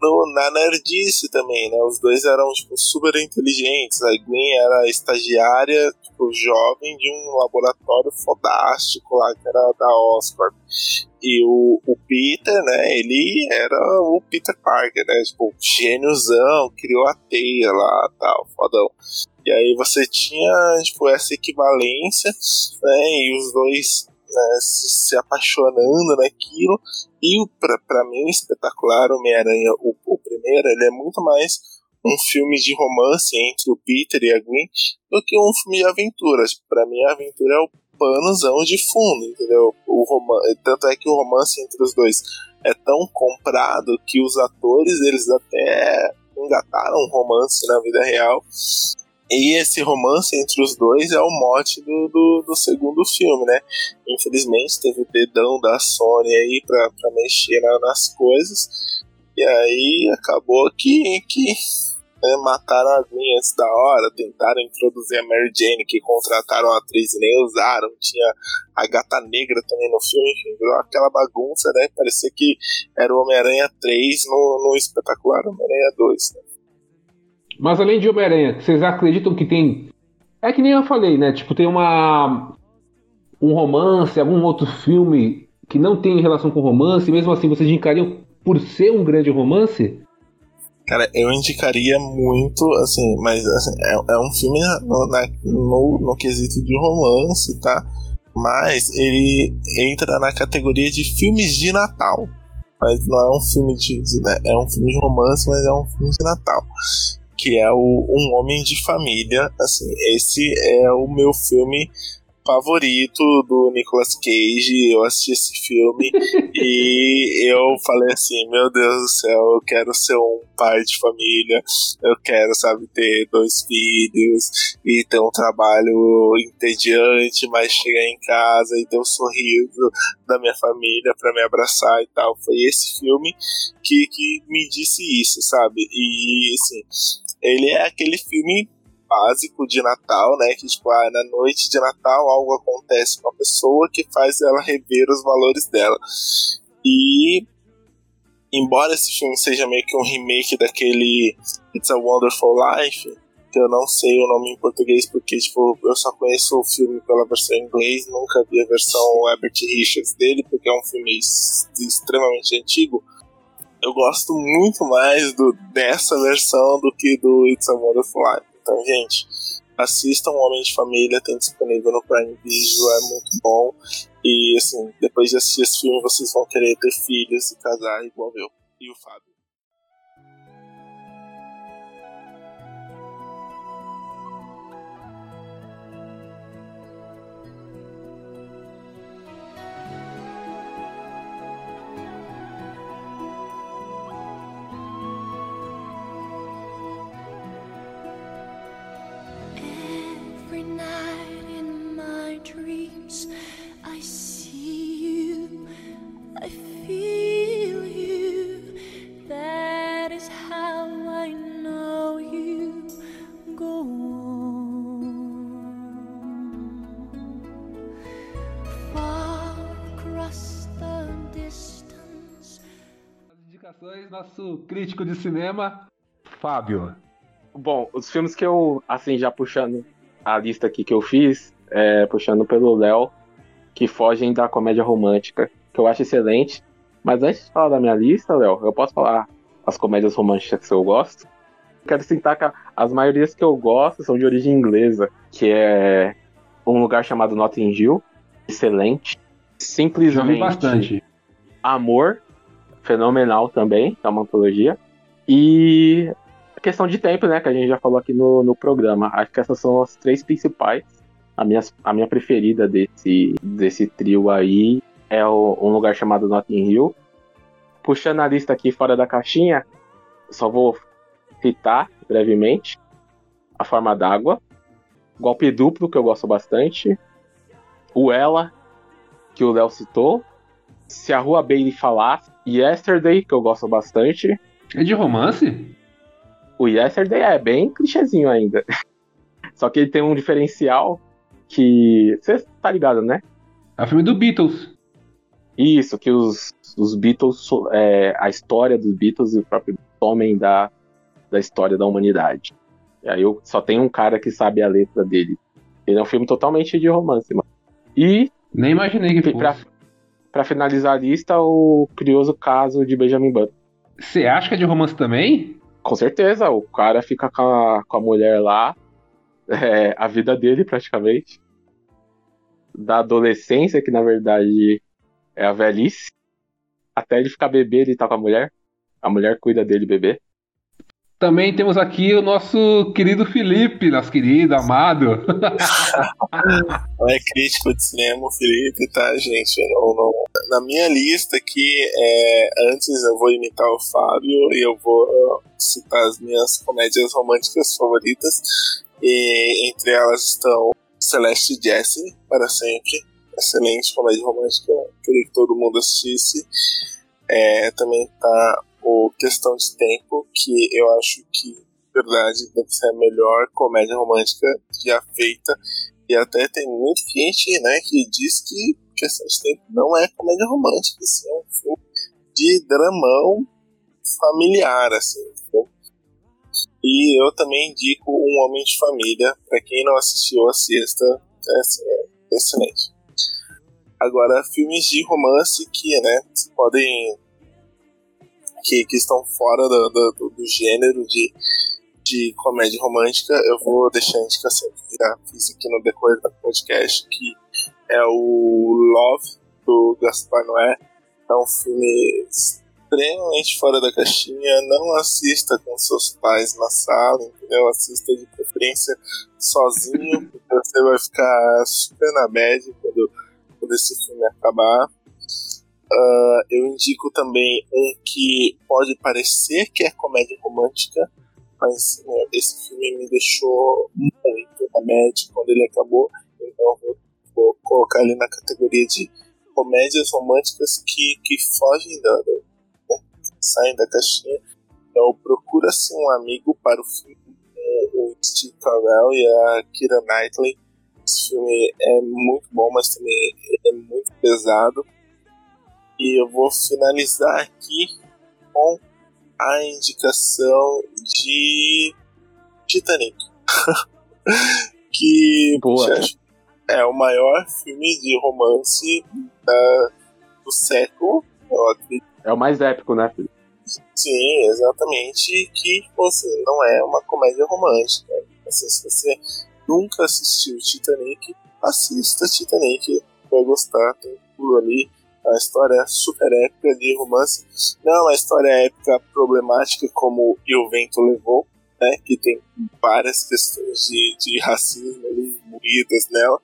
no, na nerdice também, né? Os dois eram, tipo, super inteligentes. A Gwen era estagiária, tipo, jovem de um laboratório fodástico lá, que era da Oscorp. E o, o Peter, né? Ele era o Peter Parker, né? Tipo, gêniozão, criou a teia lá, tal, fodão. E aí você tinha, tipo, essa equivalência, né? E os dois né, se, se, apaixonando naquilo. E para mim, espetacular Homem-Aranha, o, o, primeiro, ele é muito mais um filme de romance entre o Peter e a Gwen do que um filme de aventuras. Para mim, a aventura é o panozão de fundo, entendeu? O romance, tanto é que o romance entre os dois é tão comprado que os atores eles até engataram um romance na vida real E esse romance entre os dois é o mote do, do, do segundo filme, né? Infelizmente teve o dedão da Sony aí pra, pra mexer na- nas coisas. E aí acabou que, que né, mataram a Gwen antes da hora, tentaram introduzir a Mary Jane, que contrataram a atriz e nem usaram. Tinha a gata negra também no filme, enfim, virou aquela bagunça, né? Parecia que era o Homem-Aranha 3 no, no espetacular Homem-Aranha 2. Né? Mas além de Homem-Aranha, vocês acreditam que tem. É que nem eu falei, né? Tipo, tem uma. Um romance, algum outro filme que não tem relação com romance, mesmo assim vocês indicariam por ser um grande romance? Cara, eu indicaria muito, assim, mas assim, é, é um filme no, na- no, no quesito de romance, tá? Mas ele entra na categoria de filmes de Natal. Mas não é um filme de. de- né, É um filme de romance, mas é um filme de Natal. Que é o Um Homem de Família. Assim, esse é o meu filme favorito do Nicolas Cage. Eu assisti esse filme e eu falei assim: Meu Deus do céu, eu quero ser um pai de família. Eu quero, sabe, ter dois filhos e ter um trabalho entediante, mas chegar em casa e ter o sorriso da minha família pra me abraçar e tal. Foi esse filme que, que me disse isso, sabe? E assim, ele é aquele filme básico de Natal, né? Que tipo, ah, na noite de Natal algo acontece com a pessoa que faz ela rever os valores dela. E embora esse filme seja meio que um remake daquele It's a Wonderful Life, que eu não sei o nome em português porque tipo, eu só conheço o filme pela versão em inglês, nunca vi a versão Herbert Richards dele, porque é um filme extremamente antigo. Eu gosto muito mais do, dessa versão do que do It's a Wonderful Life. Então, gente, assistam Homem de Família, tem disponível no Prime Video, é muito bom. E assim, depois de assistir esse filme, vocês vão querer ter filhos e casar igual eu e o Fábio. Nosso crítico de cinema, Fábio. Bom, os filmes que eu, assim, já puxando a lista aqui que eu fiz, é, puxando pelo Léo, que fogem da comédia romântica, que eu acho excelente. Mas antes de falar da minha lista, Léo, eu posso falar as comédias românticas que eu gosto? Quero citar que as maiorias que eu gosto são de origem inglesa, que é Um Lugar Chamado Notting Hill, excelente. Já Simplesmente vi bastante. Amor, fenomenal também, é uma antologia. E a questão de tempo, né, que a gente já falou aqui no, no programa. Acho que essas são as três principais. A minha, a minha preferida desse, desse trio aí é o, um lugar chamado Notting Hill. Puxando a lista aqui fora da caixinha, só vou citar brevemente A Forma d'Água, Golpe Duplo, que eu gosto bastante, o Ela, que o Léo citou, Se a Rua Bailey Falasse, Yesterday, que eu gosto bastante. É de romance? O Yesterday é bem clichêzinho ainda. Só que ele tem um diferencial que. Você tá ligado, né? É o filme do Beatles. Isso, que os, os Beatles, é, a história dos Beatles e o próprio somem da, da história da humanidade. E aí eu só tem um cara que sabe a letra dele. Ele é um filme totalmente de romance, mano. E. Nem imaginei que fosse. pra finalizar a lista, o curioso caso de Benjamin Button. Você acha que é de romance também? Com certeza, o cara fica com a, com a mulher lá, é, a vida dele praticamente. Da adolescência, que na verdade é a velhice, até ele ficar bebê, ele tá com a mulher. A mulher cuida dele bebê. Também temos aqui o nosso querido Felipe, nosso querido, amado. É crítico de cinema, Felipe, tá, gente? Não, não- Na minha lista aqui, é, antes eu vou imitar o Fábio e eu vou uh, citar as minhas comédias românticas favoritas. E entre elas estão Celeste e Jessie, para sempre. Excelente comédia romântica, queria que todo mundo assistisse. É, também tá o Questão de Tempo, que eu acho que, na verdade, deve ser a melhor comédia romântica já feita. E até tem muita gente né, que diz que Questão de Tempo não é comédia romântica, isso é um filme de dramão familiar, assim? E eu também indico Um Homem de Família, para quem não assistiu, assista, é, assim, é excelente. Agora, filmes de romance que, né, podem. Que, que estão fora do, do, do gênero de, de comédia romântica, eu vou deixar a indicação que já fiz aqui no decorrer do podcast, que é o Love, do Gaspar Noé. É um filme extremamente fora da caixinha. Não assista com seus pais na sala, entendeu? Assista de preferência sozinho, porque você vai ficar super na bad quando, quando esse filme acabar. Uh, eu indico também um que pode parecer que é comédia romântica, mas né, esse filme me deixou muito na média quando ele acabou, então eu vou, vou colocar ele na categoria de comédias românticas que, que fogem da, da né, saem da caixinha. Então procura-se um amigo para o filme o Steve Carell e a Kira Knightley. Esse filme é muito bom, mas também é muito pesado. E eu vou finalizar aqui com a indicação de Titanic. que Boa. é o maior filme de romance da- do século, eu acredito. É o mais épico, né, filho? Sim, exatamente. Que assim, não é uma comédia romântica. Assim, se você nunca assistiu Titanic, assista Titanic, vai gostar, tem tudo ali. A história é super épica de romance. Não é uma história épica problemática como E o Vento Levou, né? Que tem várias questões de, de racismo ali moídas nela.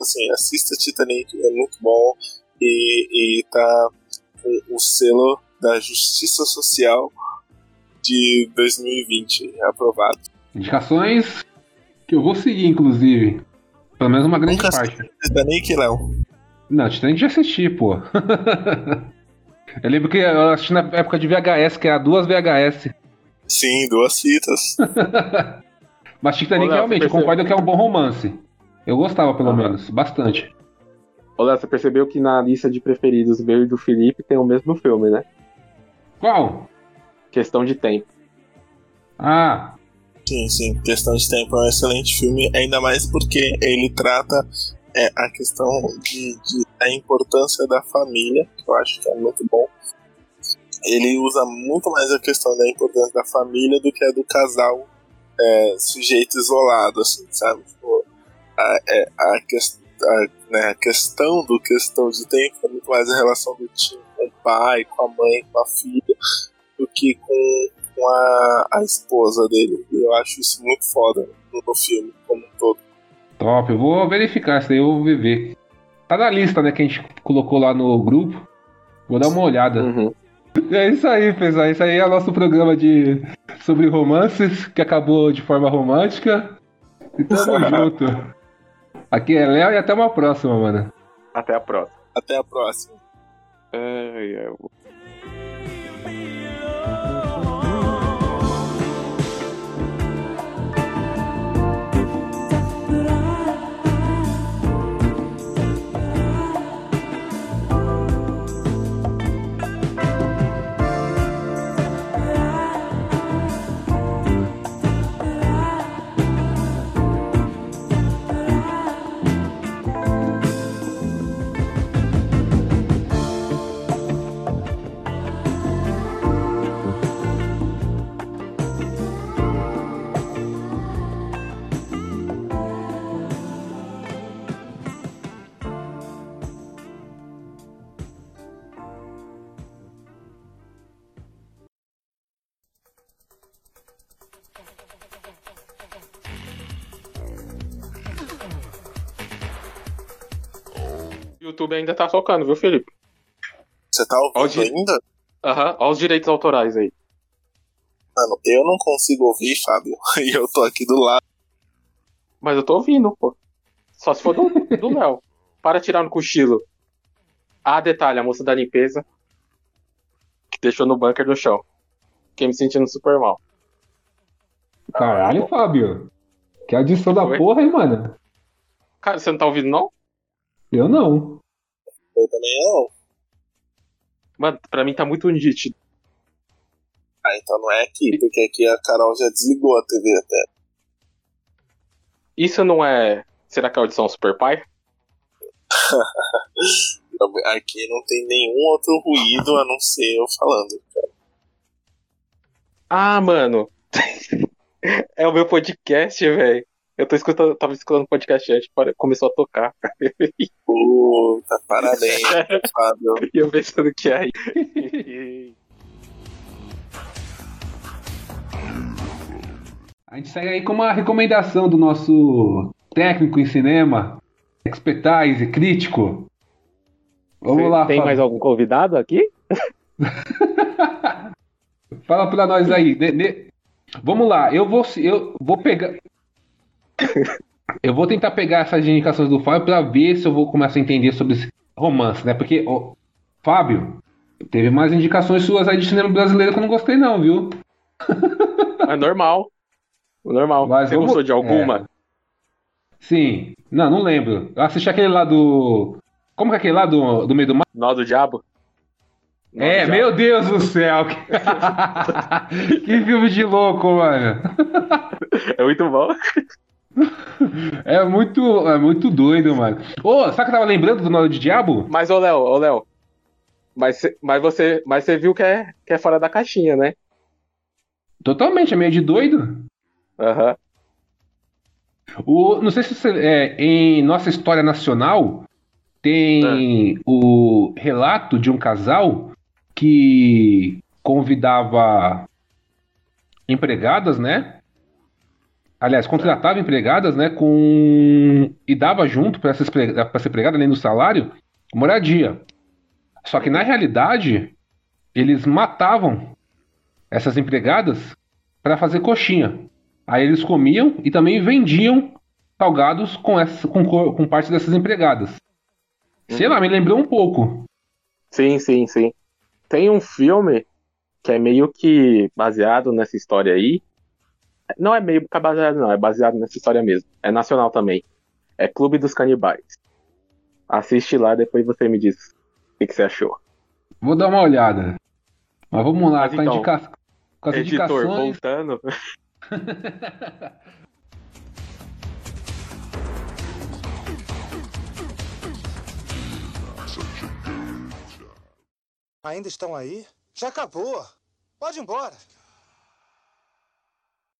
Assim, assista Titanic, é muito bom. E, e tá com o selo da Justiça Social de 2020 aprovado. Indicações que eu vou seguir, inclusive. Pelo menos uma grande Nunca parte. Titanic, Léo. Não, Titanic já assisti, pô. eu lembro que eu assisti na época de VHS, que era duas VHS. Sim, duas fitas. Mas Titanic Léo, realmente, eu concordo que é um bom romance. Eu gostava, pelo menos, bastante. Léo, você percebeu que na lista de preferidos meu e do Felipe tem o mesmo filme, né? Qual? Questão de tempo. Ah, Sim, sim. Questão de Tempo é um excelente filme, ainda mais porque ele trata é, a questão de, de- da importância da família, que eu acho que é muito bom. Ele usa muito mais a questão da importância da família do que a do casal é, sujeito isolado, assim, sabe? Tipo, a, é, a, ques- a, né, a questão do questão de tempo é muito mais a relação do time com o pai, com a mãe, com a filha, do que com, com a, a esposa dele. E eu acho isso muito foda no, no filme como um todo. Top. Eu vou verificar isso aí, eu vou ver. Tá na lista, né, que a gente colocou lá no grupo. Vou dar uma olhada. É isso aí, pessoal. Isso aí é o nosso programa de sobre romances, que acabou de forma romântica. E tamo junto. Aqui é Léo e até uma próxima, mano. Até a próxima. Até a próxima. Ai, ai, YouTube ainda tá tocando, viu, Felipe? Você tá ouvindo ainda? Aham, olha os direitos autorais aí. Mano, eu não consigo ouvir, Fábio. E eu tô aqui do lado. Mas eu tô ouvindo, pô. Só se for do do Léo. Para tirar no cochilo. Ah, detalhe, a moça da limpeza que deixou no bunker no chão. Fiquei me sentindo super mal. Caralho, Fábio. Que adição da porra, hein, mano? Cara, você não tá ouvindo, não? Eu não. Eu também não. Mano, pra mim tá muito nítido. Ah, então não é aqui, porque aqui a Carol já desligou a TV até. Isso não é. Será que é audição Super Pai? Aqui não tem nenhum outro ruído a não ser eu falando. Ah, mano. é o meu podcast, velho. Eu tô escutando, tava escutando podcast antes, começou a tocar. Puta, parabéns, Fábio. E eu pensando que é aí. A gente segue aí com uma recomendação do nosso técnico em cinema, expertise, crítico. Vamos lá, Tem Fábio. mais algum convidado aqui? Fala pra nós aí. Ne- ne- Vamos lá, eu vou, eu vou pegar. Eu vou tentar pegar essas indicações do Fábio pra ver se eu vou começar a entender sobre esse romance, né? Porque, ó, Fábio, teve mais indicações suas aí de cinema brasileiro que eu não gostei, não, viu? É normal. Normal. Mas Você gostou de alguma? Sim. Não, não lembro. Eu assisti aquele lá do. Como que é aquele lá do, do meio do mar? Nó do Diabo? Nó É, do Diabo. meu Deus do céu. que filme de louco, mano. É muito bom. É muito, é muito doido, mano. Ô, sabe que eu tava lembrando do Nó de Diabo? Mas, ô Léo, ô Léo. Mas, mas, você, mas você viu que é, que é fora da caixinha, né? Totalmente, é meio de doido. Aham. O, não sei se você. É, em nossa história nacional, tem o relato de um casal que convidava empregadas, né? Aliás, contratava empregadas, né? Com. E dava junto para pra essa empregada, além do salário, moradia. Só que na realidade, eles matavam essas empregadas para fazer coxinha. Aí eles comiam e também vendiam salgados com, essa, com, com parte dessas empregadas. Sei lá, me lembrou um pouco. Sim, sim, sim. Tem um filme que é meio que baseado nessa história aí. Não é meio que baseado, não, é baseado nessa história mesmo. É nacional também. É Clube dos Canibais. Assiste lá, depois você me diz o que, que você achou. Vou dar uma olhada. Mas vamos lá, Mas com, então, indica- com as Editor, indicações. voltando. Ainda estão aí? Já acabou. Pode ir embora.